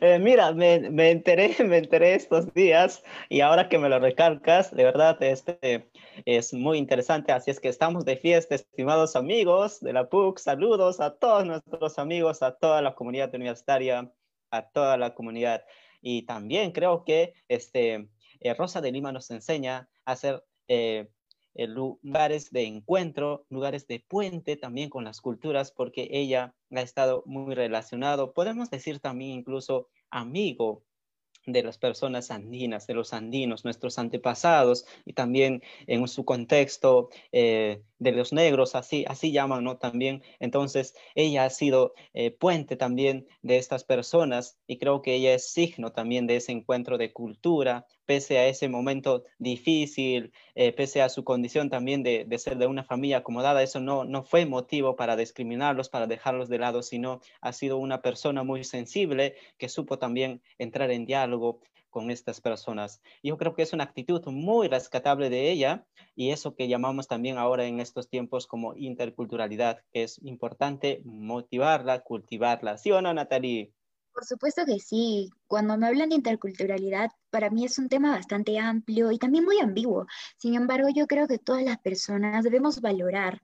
eh, mira, me, me, enteré, me enteré estos días y ahora que me lo recalcas, de verdad, este es muy interesante. Así es que estamos de fiesta, estimados amigos de la PUC. Saludos a todos nuestros amigos, a toda la comunidad universitaria, a toda la comunidad. Y también creo que este, eh, Rosa de Lima nos enseña a hacer eh, eh, lugares de encuentro, lugares de puente también con las culturas, porque ella ha estado muy relacionado, podemos decir también incluso amigo de las personas andinas, de los andinos, nuestros antepasados, y también en su contexto eh, de los negros, así, así llaman, ¿no? También, entonces, ella ha sido eh, puente también de estas personas y creo que ella es signo también de ese encuentro de cultura, pese a ese momento difícil, eh, pese a su condición también de, de, ser de una familia acomodada, eso no, no fue motivo para discriminarlos, para dejarlos de lado, sino ha sido una persona muy sensible que supo también entrar en diálogo con estas personas. Yo creo que es una actitud muy rescatable de ella y eso que llamamos también ahora en estos tiempos como interculturalidad, que es importante motivarla, cultivarla. ¿Sí o no, Natalie? Por supuesto que sí. Cuando me hablan de interculturalidad, para mí es un tema bastante amplio y también muy ambiguo. Sin embargo, yo creo que todas las personas debemos valorar,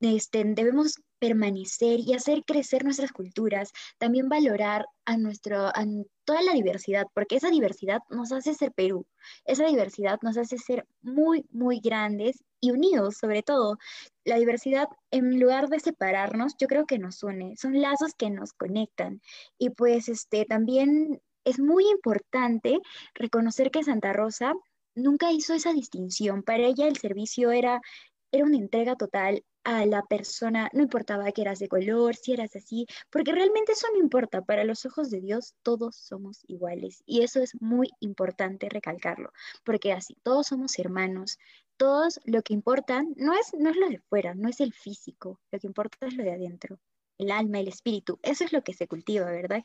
este, debemos permanecer y hacer crecer nuestras culturas, también valorar a, nuestro, a toda la diversidad, porque esa diversidad nos hace ser Perú, esa diversidad nos hace ser muy, muy grandes y unidos sobre todo. La diversidad, en lugar de separarnos, yo creo que nos une, son lazos que nos conectan. Y pues este, también es muy importante reconocer que Santa Rosa nunca hizo esa distinción. Para ella el servicio era, era una entrega total a la persona, no importaba que eras de color, si eras así, porque realmente eso no importa. Para los ojos de Dios todos somos iguales y eso es muy importante recalcarlo, porque así todos somos hermanos. Todos lo que importa no es, no es lo de fuera, no es el físico, lo que importa es lo de adentro, el alma, el espíritu. Eso es lo que se cultiva, ¿verdad,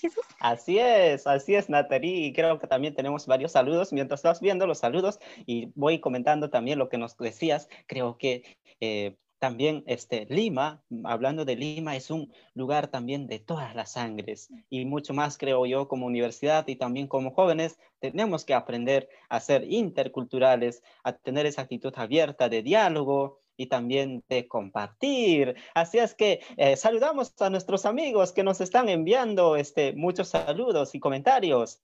Jesús? Así es, así es, Natalie. Y creo que también tenemos varios saludos. Mientras estás viendo los saludos y voy comentando también lo que nos decías, creo que eh, también este, Lima, hablando de Lima, es un lugar también de todas las sangres y mucho más creo yo como universidad y también como jóvenes tenemos que aprender a ser interculturales, a tener esa actitud abierta de diálogo y también de compartir. Así es que eh, saludamos a nuestros amigos que nos están enviando este, muchos saludos y comentarios.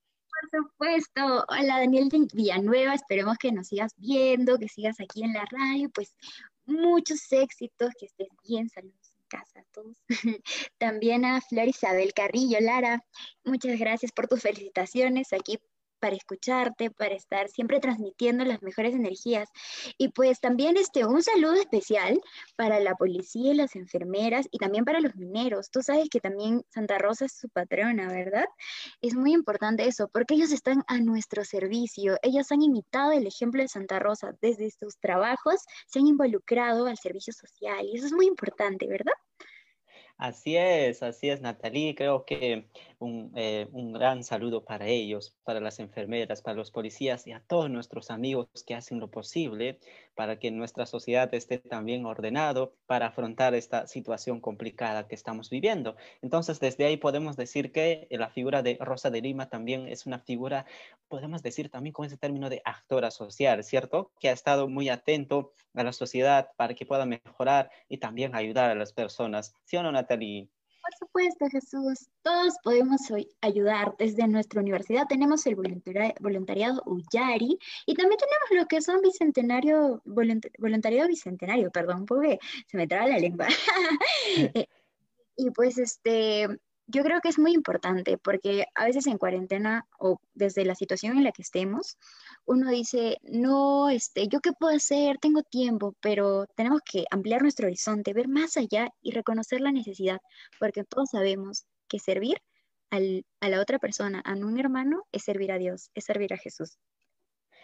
Por supuesto. Hola Daniel Villanueva, esperemos que nos sigas viendo, que sigas aquí en la radio. Pues muchos éxitos, que estés bien, saludos en casa a todos. También a Flor Isabel Carrillo, Lara, muchas gracias por tus felicitaciones aquí para escucharte, para estar siempre transmitiendo las mejores energías. Y pues también este, un saludo especial para la policía y las enfermeras y también para los mineros. Tú sabes que también Santa Rosa es su patrona, ¿verdad? Es muy importante eso, porque ellos están a nuestro servicio. Ellos han imitado el ejemplo de Santa Rosa. Desde sus trabajos se han involucrado al servicio social y eso es muy importante, ¿verdad? Así es, así es, Natalie. Creo que eh, un, gran saludo para ellos, para las enfermeras, para los policías y a todos nuestros amigos que hacen lo posible para que nuestra sociedad esté también ordenado para afrontar esta situación complicada que estamos viviendo. Entonces, desde ahí podemos decir que la figura de Rosa de Lima también es una figura, podemos decir también con ese término de actora social, ¿cierto? Que ha estado muy atento a la sociedad para que pueda mejorar y también ayudar a las personas. ¿Sí o no, Natalie? Por supuesto, Jesús. Todos podemos ayudar. Desde nuestra universidad tenemos el voluntariado Uyari y también tenemos lo que son bicentenario, voluntariado bicentenario, perdón, porque se me traba la lengua. Eh, y pues este, yo creo que es muy importante porque a veces en cuarentena o desde la situación en la que estemos, uno dice, no, este, ¿yo qué puedo hacer? Tengo tiempo, pero tenemos que ampliar nuestro horizonte, ver más allá y reconocer la necesidad, porque todos sabemos que servir a la otra persona, a un hermano, es servir a Dios, es servir a Jesús.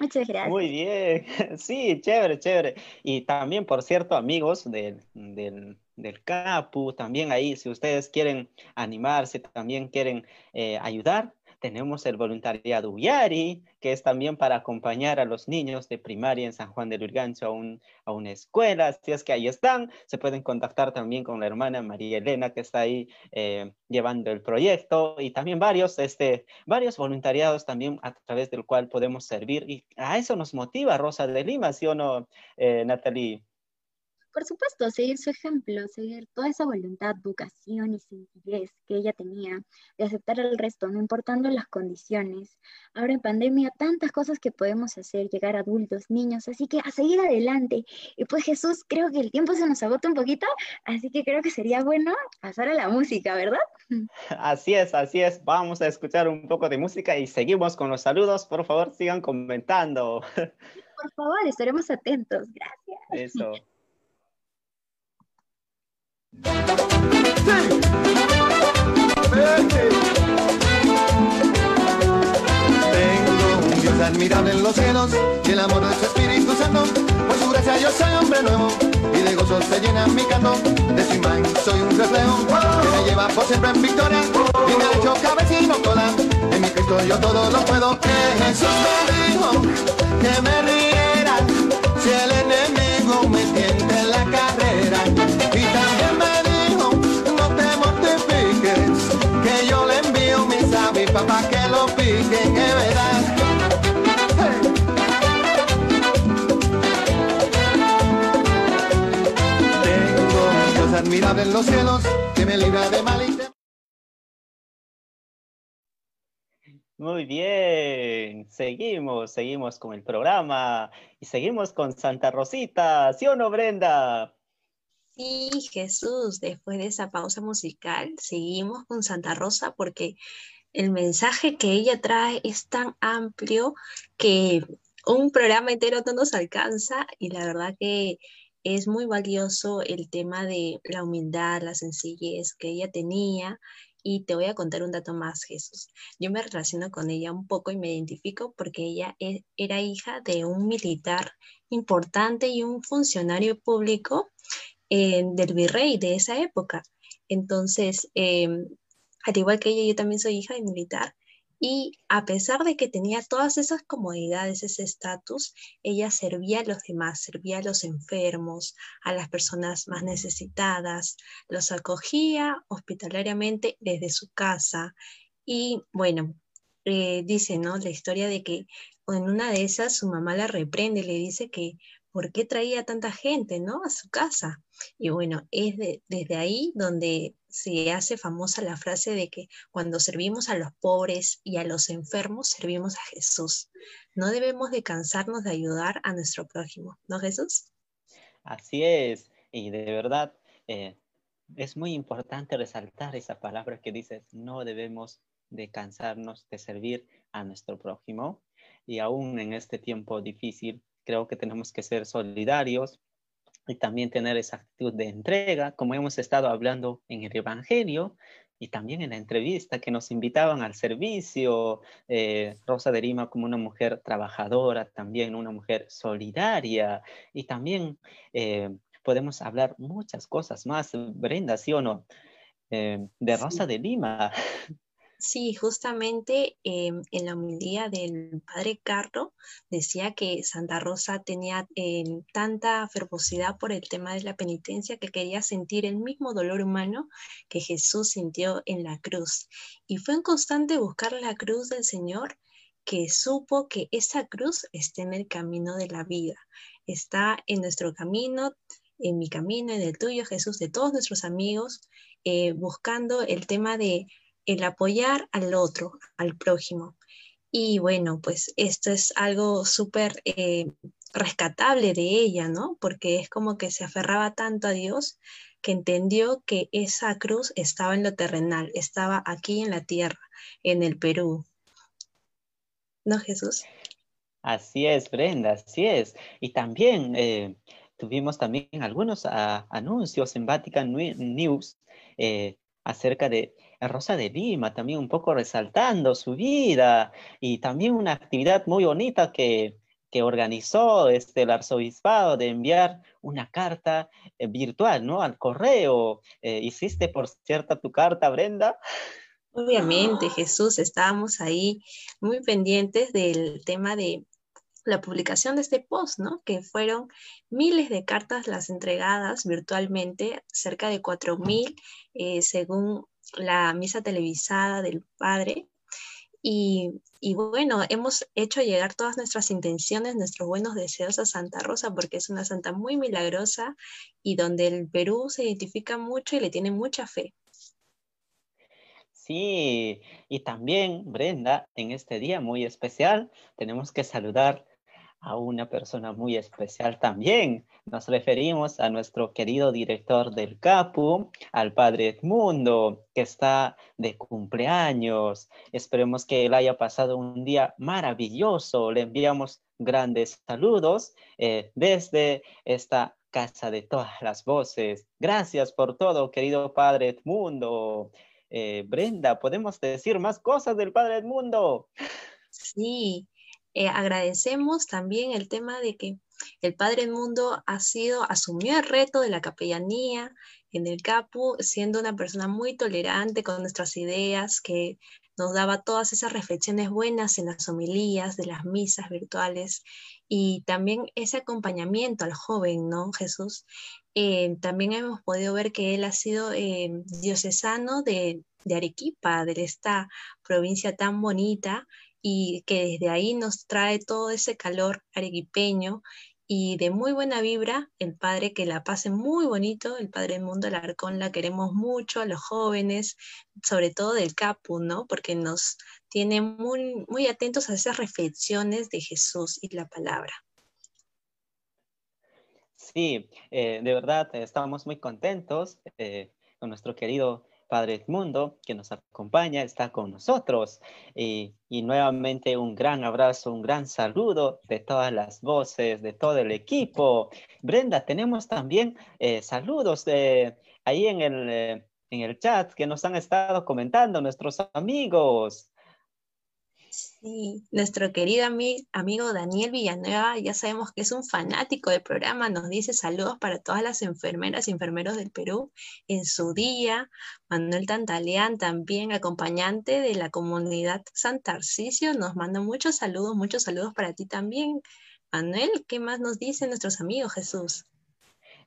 Muchas gracias. Muy bien, sí, chévere, chévere. Y también, por cierto, amigos del, del, del CAPU, también ahí, si ustedes quieren animarse, también quieren eh, ayudar, tenemos el voluntariado Uyari, que es también para acompañar a los niños de primaria en San Juan del Urgancho a, un, a una escuela. Si es que ahí están, se pueden contactar también con la hermana María Elena, que está ahí eh, llevando el proyecto, y también varios, este, varios voluntariados también a través del cual podemos servir. Y a eso nos motiva Rosa de Lima, ¿sí o no, eh, Natalie? Por supuesto, seguir su ejemplo, seguir toda esa voluntad, vocación y sencillez que ella tenía de aceptar al resto, no importando las condiciones. Ahora en pandemia, tantas cosas que podemos hacer, llegar a adultos, niños, así que a seguir adelante. Y pues Jesús, creo que el tiempo se nos agota un poquito, así que creo que sería bueno pasar a la música, ¿verdad? Así es, así es. Vamos a escuchar un poco de música y seguimos con los saludos. Por favor, sigan comentando. Por favor, estaremos atentos. Gracias. Eso. Tengo un Dios admirable en los cielos y el amor de su Espíritu Santo. Por su gracia yo soy hombre nuevo y de gozo se llena mi canto. De su imagen soy un reflejo que me lleva por siempre en victoria y me ha hecho cabecino cola. En mi Cristo yo todo lo puedo. Que Jesús me dijo que me lo piquen, es verdad. Tengo un Dios admirable en los cielos que me libra de mal y Muy bien, seguimos, seguimos con el programa y seguimos con Santa Rosita, ¿sí o no, Brenda? Sí, Jesús, después de esa pausa musical, seguimos con Santa Rosa porque el mensaje que ella trae es tan amplio que un programa entero no nos alcanza y la verdad que es muy valioso el tema de la humildad, la sencillez que ella tenía. Y te voy a contar un dato más, Jesús. Yo me relaciono con ella un poco y me identifico porque ella e, era hija de un militar importante y un funcionario público eh, del virrey de esa época. Entonces, em, al igual que ella, yo también soy hija de militar y a pesar de que tenía todas esas comodidades, ese estatus, ella servía a los demás, servía a los enfermos, a las personas más necesitadas, los acogía hospitalariamente desde su casa. Y bueno, eh, dice, ¿no? La historia de que en una de esas su mamá la reprende, le dice que por qué traía tanta gente, ¿no? A su casa. Y bueno, es desde ahí donde se hace famosa la frase de que cuando servimos a los pobres y a los enfermos, servimos a Jesús. No debemos de cansarnos de ayudar a nuestro prójimo, ¿no Jesús? Así es, y de verdad eh, es muy importante resaltar esa palabra que dices, no debemos de cansarnos de servir a nuestro prójimo. Y aún en este tiempo difícil, creo que tenemos que ser solidarios, y también tener esa actitud de entrega, como hemos estado hablando en el Evangelio y también en la entrevista que nos invitaban al servicio, eh, Rosa de Lima como una mujer trabajadora, también una mujer solidaria y también eh, podemos hablar muchas cosas más, Brenda, ¿sí o no? Eh, de Rosa de Lima. Sí, justamente em, en la homilía del padre Carro decía que Santa Rosa tenía em, tanta fervosidad por el tema de la penitencia que quería sentir el mismo dolor humano que Jesús sintió en la cruz. Y fue en constante buscar la cruz del Señor que supo que esa cruz está en el camino de la vida, está en nuestro camino, en mi camino, en el tuyo, Jesús, de todos nuestros amigos, eh, buscando el tema de el apoyar al otro, al prójimo. Y bueno, pues esto es algo súper eh, rescatable de ella, ¿no? Porque es como que se aferraba tanto a Dios que entendió que esa cruz estaba en lo terrenal, estaba aquí en la tierra, en el Perú. ¿No, Jesús? Así es, Brenda, así es. Y también eh, tuvimos también algunos ah, anuncios en Vatican News eh, acerca de Rosa de Lima, también un poco resaltando su vida y también una actividad muy bonita que, que organizó este, el arzobispado de enviar una carta eh, virtual, ¿no? Al correo. Eh, ¿Hiciste, por cierto, tu carta, Brenda? Obviamente, Jesús, estábamos ahí muy pendientes del tema de la publicación de este post, ¿no? Que fueron miles de cartas las entregadas virtualmente, cerca de 4.000, eh, según la misa televisada del Padre. Y, bueno, hemos hecho llegar todas nuestras intenciones, nuestros buenos deseos a Santa Rosa, porque es una santa muy milagrosa y donde el Perú se identifica mucho y le tiene mucha fe. Sí, y también, Brenda, en este día muy especial, tenemos que saludar a una persona muy especial también. Nos referimos a nuestro querido director del CAPU, al padre Edmundo, que está de cumpleaños. Esperemos que él haya pasado un día maravilloso. Le enviamos grandes saludos eh, desde esta casa de todas las voces. Gracias por todo, querido padre Edmundo. Eh, Brenda, ¿podemos decir más cosas del padre Edmundo? Sí, eh, agradecemos también el tema de que el Padre Mundo ha sido, asumió el reto de la capellanía en el CAPU, siendo una persona muy tolerante con nuestras ideas, que nos daba todas esas reflexiones buenas en las homilías de las misas virtuales y también ese acompañamiento al joven, ¿no, Jesús? Eh, también hemos podido ver que él ha sido eh, diocesano de, de Arequipa, de esta provincia tan bonita, y que desde ahí nos trae todo ese calor arequipeño y de muy buena vibra, el padre que la pase muy bonito, el padre mundo Alarcón la queremos mucho, a los jóvenes, sobre todo del Capu, ¿no? Porque nos tiene muy, muy atentos a esas reflexiones de Jesús y la palabra. Sí, eh, de verdad estamos muy contentos eh, con nuestro querido Padre Edmundo, que nos acompaña, está con nosotros. Y, nuevamente un gran abrazo, un gran saludo de todas las voces, de todo el equipo. Brenda, tenemos también eh, saludos de, ahí en el, eh, en el chat que nos han estado comentando nuestros amigos. Sí, nuestro querido amigo Daniel Villanueva, ya sabemos que es un fanático del programa, nos dice saludos para todas las enfermeras y enfermeros del Perú en su día. Manuel Tantaleán, también acompañante de la comunidad San Tarcisio, nos manda muchos saludos, muchos saludos para ti también. Manuel, ¿qué más nos dicen nuestros amigos, Jesús?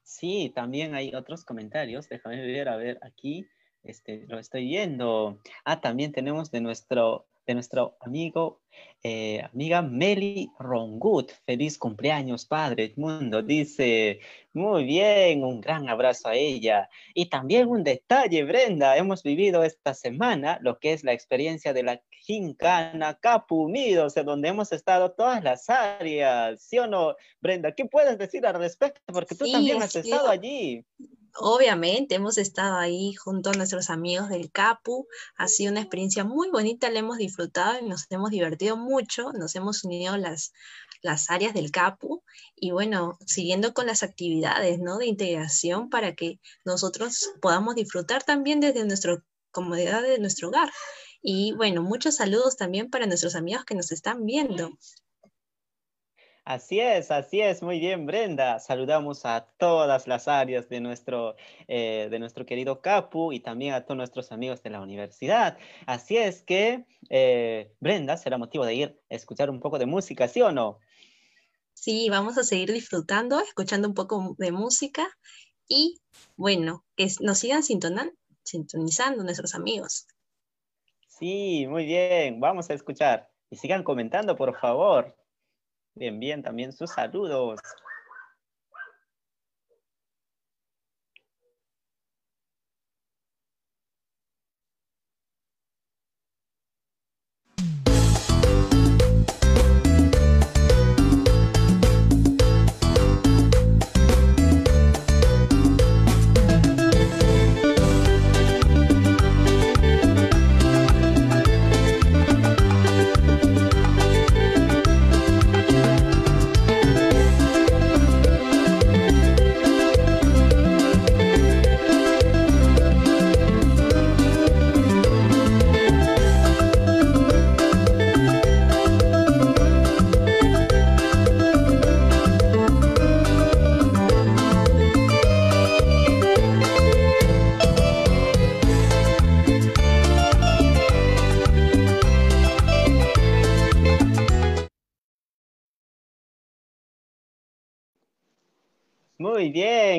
Sí, también hay otros comentarios, déjame ver, a ver, aquí. Este, lo estoy viendo. Ah, también tenemos de nuestro de nuestro amigo, eh, amiga Meli Rongut. Feliz cumpleaños, Padre Edmundo. Dice, muy bien, un gran abrazo a ella. Y también un detalle, Brenda, hemos vivido esta semana lo que es la experiencia de la Gincana Capu Unidos, en donde hemos estado todas las áreas. ¿Sí o no, Brenda? ¿Qué puedes decir al respecto? Porque tú también has estado allí. Obviamente, hemos estado ahí junto a nuestros amigos del CAPU. Ha sido una experiencia muy bonita, la hemos disfrutado y nos hemos divertido mucho. Nos hemos unido las, las áreas del CAPU y bueno, siguiendo con las actividades ¿no? de integración para que nosotros podamos disfrutar también desde nuestra comodidad de nuestro hogar. Y bueno, muchos saludos también para nuestros amigos que nos están viendo. Así es, así es, muy bien, Brenda. Saludamos a todas las áreas de nuestro, eh, de nuestro querido Capu y también a todos nuestros amigos de la universidad. Así es que, eh, Brenda, será motivo de ir a escuchar un poco de música, ¿sí o no? Sí, vamos a seguir disfrutando, escuchando un poco de música y, bueno, que nos sigan sintonizando nuestros amigos. Sí, muy bien, vamos a escuchar y sigan comentando, por favor. Bien, bien, también sus saludos.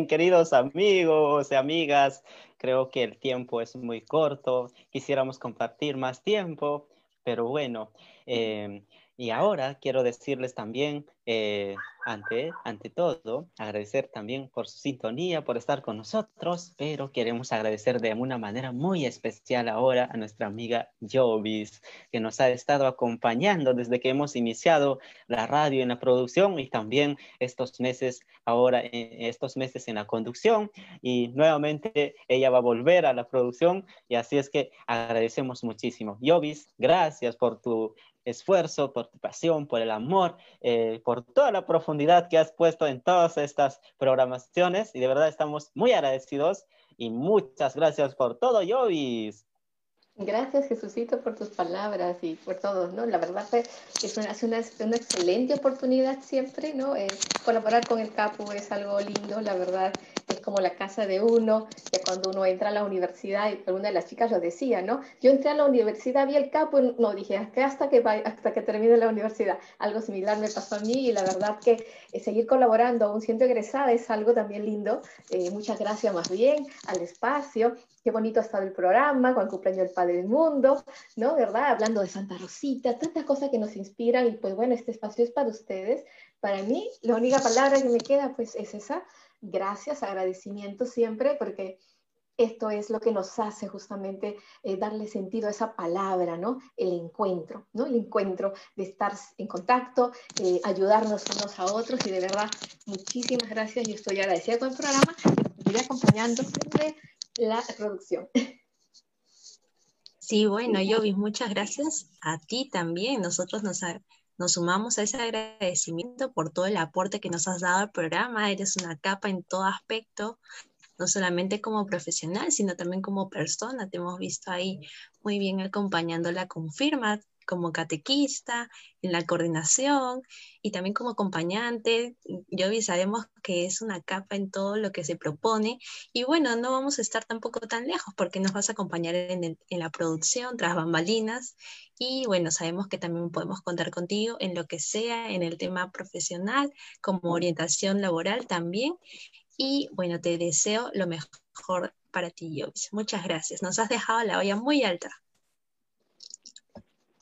Queridos amigos y amigas. Creo que el tiempo es muy corto. Quisiéramos compartir más tiempo, pero bueno. Eh, y ahora quiero decirles también eh, ante, ante todo, agradecer también por su sintonía, por estar con nosotros, pero queremos agradecer de una manera muy especial ahora a nuestra amiga Jovis, que nos ha estado acompañando desde que hemos iniciado la radio en la producción y también estos meses ahora, estos meses en la conducción. Y nuevamente ella va a volver a la producción y así es que agradecemos muchísimo. Jovis, gracias por tu esfuerzo, por tu pasión, por el amor, eh, por toda la profundidad que has puesto en todas estas programaciones y de verdad estamos muy agradecidos y muchas gracias por todo, Jovis. Gracias, Jesucito, por tus palabras y por todo, ¿no? La verdad es una, es una, una excelente oportunidad siempre, ¿no? Eh, colaborar con el CAPU es algo lindo, la verdad, es como la casa de uno, que cuando uno entra a la universidad, y alguna de las chicas lo decía, ¿no? Yo entré a la universidad, vi el CAPU, no, dije, hasta que, hasta que termine la universidad. Algo similar me pasó a mí y la verdad que eh, seguir colaborando, aún siendo egresada, es algo también lindo. Eh, muchas gracias más bien al espacio qué bonito ha estado el programa, con el cumpleaños del Padre del Mundo, ¿no? ¿Verdad? Hablando de Santa Rosita, tantas cosas que nos inspiran y pues bueno, este espacio es para ustedes. Para mí, la única palabra que me queda pues es esa, gracias, agradecimiento siempre, porque esto es lo que nos hace justamente eh, darle sentido a esa palabra, ¿no? El encuentro, ¿no? El encuentro de estar en contacto, eh, ayudarnos unos a otros y de verdad, muchísimas gracias y estoy agradecida con el programa. Me acompañando siempre la producción. Sí, bueno, Yovi, muchas gracias a ti también. Nosotros nos, nos sumamos a ese agradecimiento por todo el aporte que nos has dado al programa. Eres una capa en todo aspecto, no solamente como profesional, sino también como persona. Te hemos visto ahí muy bien acompañando la confirma como catequista, en la coordinación y también como acompañante. Yo sabemos que es una capa en todo lo que se propone y bueno, no vamos a estar tampoco tan lejos porque nos vas a acompañar en, en la producción, tras bambalinas y bueno, sabemos que también podemos contar contigo en lo que sea, en el tema profesional, como orientación laboral también. Y bueno, te deseo lo mejor para ti, Jovis. Muchas gracias. Nos has dejado la olla muy alta.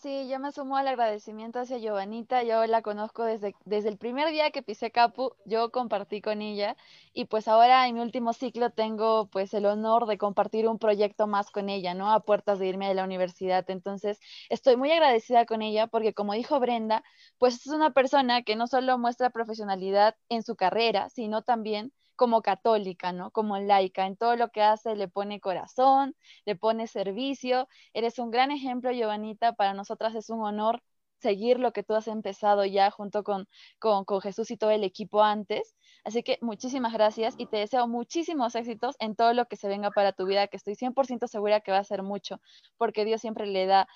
Sí, yo me sumo al agradecimiento hacia Giovanita. Yo la conozco desde, desde el primer día que pisé Capu, yo compartí con ella y pues ahora en mi último ciclo tengo pues el honor de compartir un proyecto más con ella, ¿no? A puertas de irme de la universidad. Entonces, estoy muy agradecida con ella porque como dijo Brenda, pues es una persona que no solo muestra profesionalidad en su carrera, sino también como católica, ¿no? Como laica, en todo lo que hace le pone corazón, le pone servicio. Eres un gran ejemplo, Giovanita, para nosotras es un honor seguir lo que tú has empezado ya junto con, con, con, Jesús y todo el equipo antes. Así que muchísimas gracias y te deseo muchísimos éxitos en todo lo que se venga para tu vida, que estoy 100% segura que va a ser mucho, porque Dios siempre le da,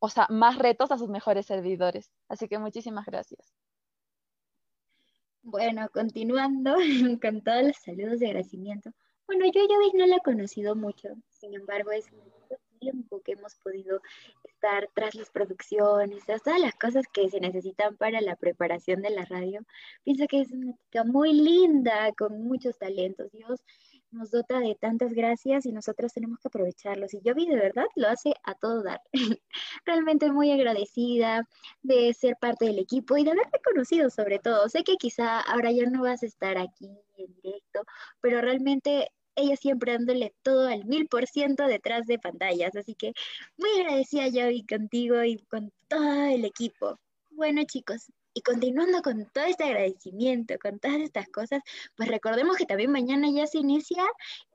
o sea, más retos a sus mejores servidores. Así que muchísimas gracias. Bueno, continuando con todos los saludos de agradecimiento. Bueno, yo ya no la he conocido mucho, sin embargo es mucho tiempo que hemos podido estar tras las producciones, tras todas las cosas que se necesitan para la preparación de la radio. Pienso que es una chica muy linda, con muchos talentos. Dios nos dota de tantas gracias y nosotros tenemos que aprovecharlos. Y yo vi de verdad lo hace a todo dar. Realmente muy agradecida de ser parte del equipo y de haberte conocido sobre todo. Sé que quizá ahora ya no vas a estar aquí en directo, pero realmente ella siempre dándole todo al mil por ciento detrás de pantallas. Así que muy agradecida yo y contigo y con todo el equipo. Bueno chicos, y continuando con todo este agradecimiento, con todas estas cosas, pues recordemos que también mañana ya se inicia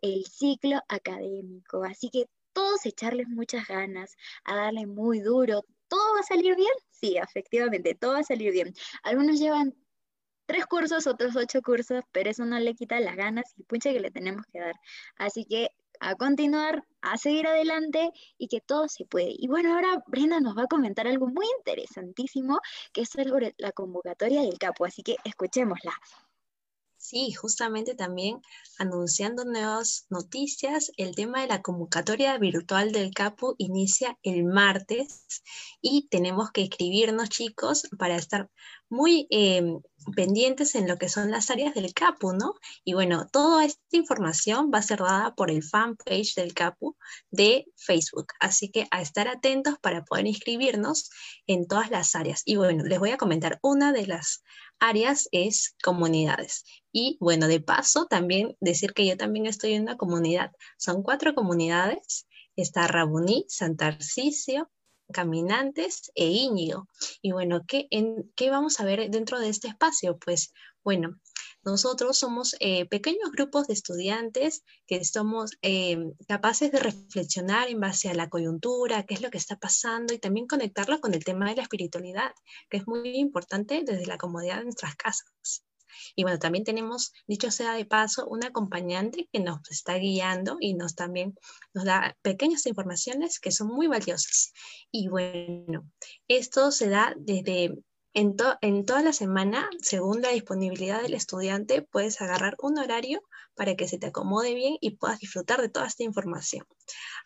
el ciclo académico, así que todos echarles muchas ganas, a darle muy duro. ¿Todo va a salir bien? Sí, efectivamente, todo va a salir bien. Algunos llevan tres cursos, otros ocho cursos, pero eso no le quita las ganas y el punche que le tenemos que dar. Así que a continuar, a seguir adelante y que todo se puede. Y bueno, ahora Brenda nos va a comentar algo muy interesantísimo que es sobre la convocatoria del capo, así que escuchémosla. Sí, justamente también anunciando nuevas noticias, el tema de la convocatoria virtual del CAPU inicia el martes y tenemos que escribirnos chicos para estar muy em, pendientes en lo que son las áreas del CAPU, ¿no? Y bueno, toda esta información va a ser dada por el fanpage del CAPU de Facebook, así que a estar atentos para poder inscribirnos en todas las áreas. Y bueno, les voy a comentar, una de las áreas es comunidades. Y bueno, de paso, también decir que yo también estoy en una comunidad. Son cuatro comunidades. Está Rabuní, Santarcisio, Caminantes e Íñigo. Y bueno, ¿qué, en, ¿qué vamos a ver dentro de este espacio? Pues bueno, nosotros somos eh, pequeños grupos de estudiantes que somos eh, capaces de reflexionar en base a la coyuntura, qué es lo que está pasando y también conectarlo con el tema de la espiritualidad, que es muy importante desde la comodidad de nuestras casas. Y bueno, también tenemos, dicho sea de paso, un acompañante que nos está guiando y nos también nos da pequeñas informaciones que son muy valiosas. Y bueno, esto se da desde en, en, toda la semana, según la disponibilidad del estudiante, puedes agarrar un horario para que se te acomode bien y puedas disfrutar de toda esta información.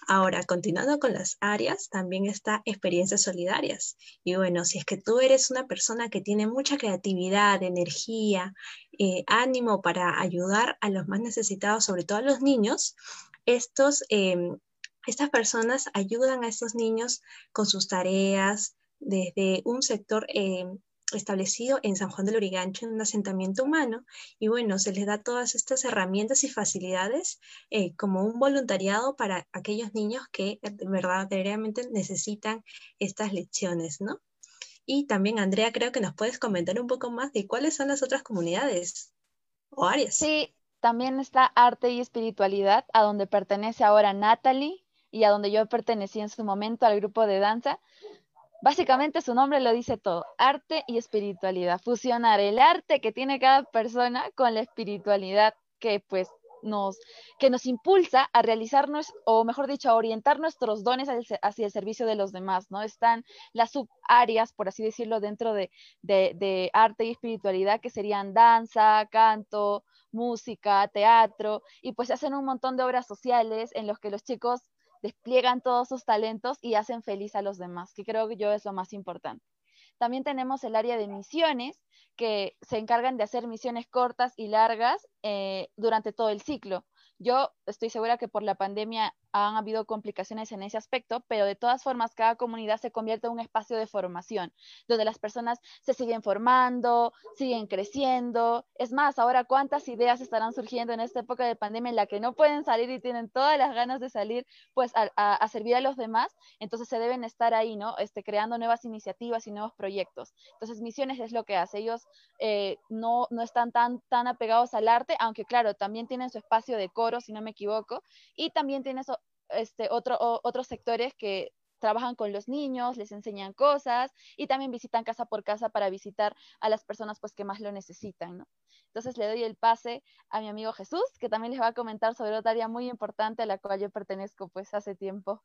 Ahora, continuando con las áreas, también está experiencias solidarias. Y bueno, si es que tú eres una persona que tiene mucha creatividad, energía, eh, ánimo para ayudar a los más necesitados, sobre todo a los niños, estos, em, estas personas ayudan a estos niños con sus tareas, desde un sector eh, establecido en San Juan del Urigancho, en un asentamiento humano, y bueno, se les da todas estas herramientas y facilidades eh, como un voluntariado para aquellos niños que verdaderamente necesitan estas lecciones, ¿no? Y también, Andrea, creo que nos puedes comentar un poco más de cuáles son las otras comunidades o áreas. Sí, también está arte y espiritualidad, a donde pertenece ahora Natalie, y a donde yo pertenecí en su momento al grupo de danza. Básicamente su nombre lo dice todo, arte y espiritualidad, fusionar el arte que tiene cada persona con la espiritualidad que pues nos, que nos impulsa a realizarnos, o mejor dicho, a orientar nuestros dones hacia el servicio de los demás, ¿no? Están las subáreas, por así decirlo, dentro de, de arte y espiritualidad, que serían danza, canto, música, teatro, y pues hacen un montón de obras sociales en los que los chicos despliegan todos sus talentos y hacen feliz a los demás, que creo que yo es lo más importante. También tenemos el área de misiones, que se encargan de hacer misiones cortas y largas eh, durante todo el ciclo. Yo estoy segura que por la pandemia han habido complicaciones en ese aspecto, pero de todas formas cada comunidad se convierte en un espacio de formación, donde las personas se siguen formando, siguen creciendo. Es más, ahora cuántas ideas estarán surgiendo en esta época de pandemia en la que no pueden salir y tienen todas las ganas de salir, pues a, servir a los demás, entonces se deben estar ahí, ¿no? Este, creando nuevas iniciativas y nuevos proyectos. Entonces, Misiones es lo que hace. Ellos eh, no, no están tan, tan apegados al arte, aunque claro, también tienen su espacio de coro, si no me equivoco, y también tienen eso, este, otro, otros sectores que trabajan con los niños, les enseñan cosas y también visitan casa por casa para visitar a las personas pues que más lo necesitan, ¿no? Entonces le doy el pase a mi amigo Jesús, que también les va a comentar sobre otra área muy importante a la cual yo pertenezco pues hace tiempo.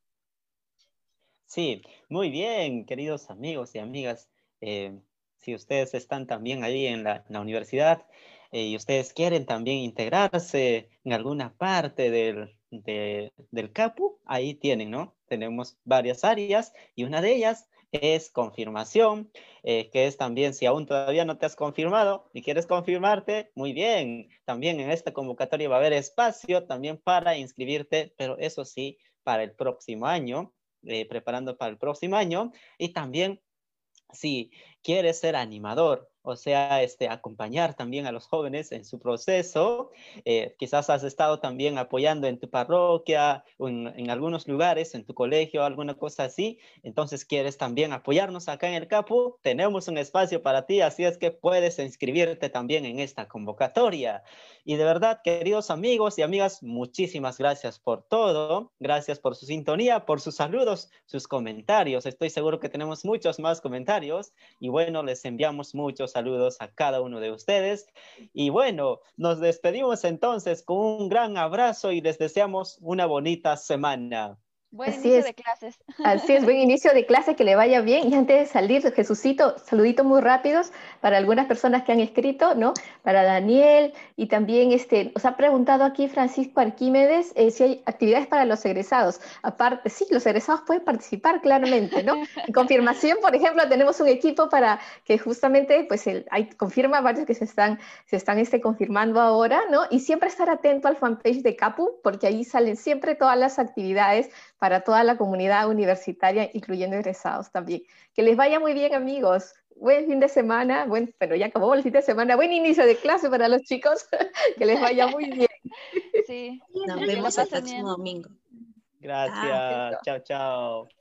Sí, muy bien, queridos amigos y amigas. Eh, si ustedes están también ahí en la, universidad eh, y ustedes quieren también integrarse en alguna parte del, del CAPU, ahí tienen, ¿no? Tenemos varias áreas y una de ellas es confirmación, eh, que es también si aún todavía no te has confirmado y quieres confirmarte, muy bien, también en esta convocatoria va a haber espacio también para inscribirte, pero eso sí, para el próximo año, eh, preparando para el próximo año y también si quieres ser animador o sea, este, acompañar también a los jóvenes en su proceso. Eh, quizás has estado también apoyando en tu parroquia, o en, algunos lugares, en tu colegio, alguna cosa así. Entonces, quieres también apoyarnos acá en el CAPU, tenemos un espacio para ti, así es que puedes inscribirte también en esta convocatoria. Y de verdad, queridos amigos y amigas, muchísimas gracias por todo. Gracias por su sintonía, por sus saludos, sus comentarios. Estoy seguro que tenemos muchos más comentarios. Y bueno, les enviamos muchos saludos a cada uno de ustedes. Y bueno, nos despedimos entonces con un gran abrazo y les deseamos una bonita semana. Buen inicio de clases. Así es, buen inicio de clase, que le vaya bien. Y antes de salir, Jesucito, saluditos muy rápidos para algunas personas que han escrito, ¿no? Para Daniel y también este, nos ha preguntado aquí Francisco Arquímedes eh, si hay actividades para los egresados. Aparte, sí, los egresados pueden participar claramente, ¿no? En confirmación, por ejemplo, tenemos un equipo para que justamente, pues, el, hay, confirma varios que se están, se están este, confirmando ahora, ¿no? Y siempre estar atento al fanpage de CAPU, porque ahí salen siempre todas las actividades para toda la comunidad universitaria, incluyendo egresados también. Que les vaya muy bien, amigos. Buen fin de semana, buen, pero ya acabó el fin de semana, buen inicio de clase para los chicos, que les vaya muy bien. Sí, nos vemos el próximo domingo. Gracias, chao, chao.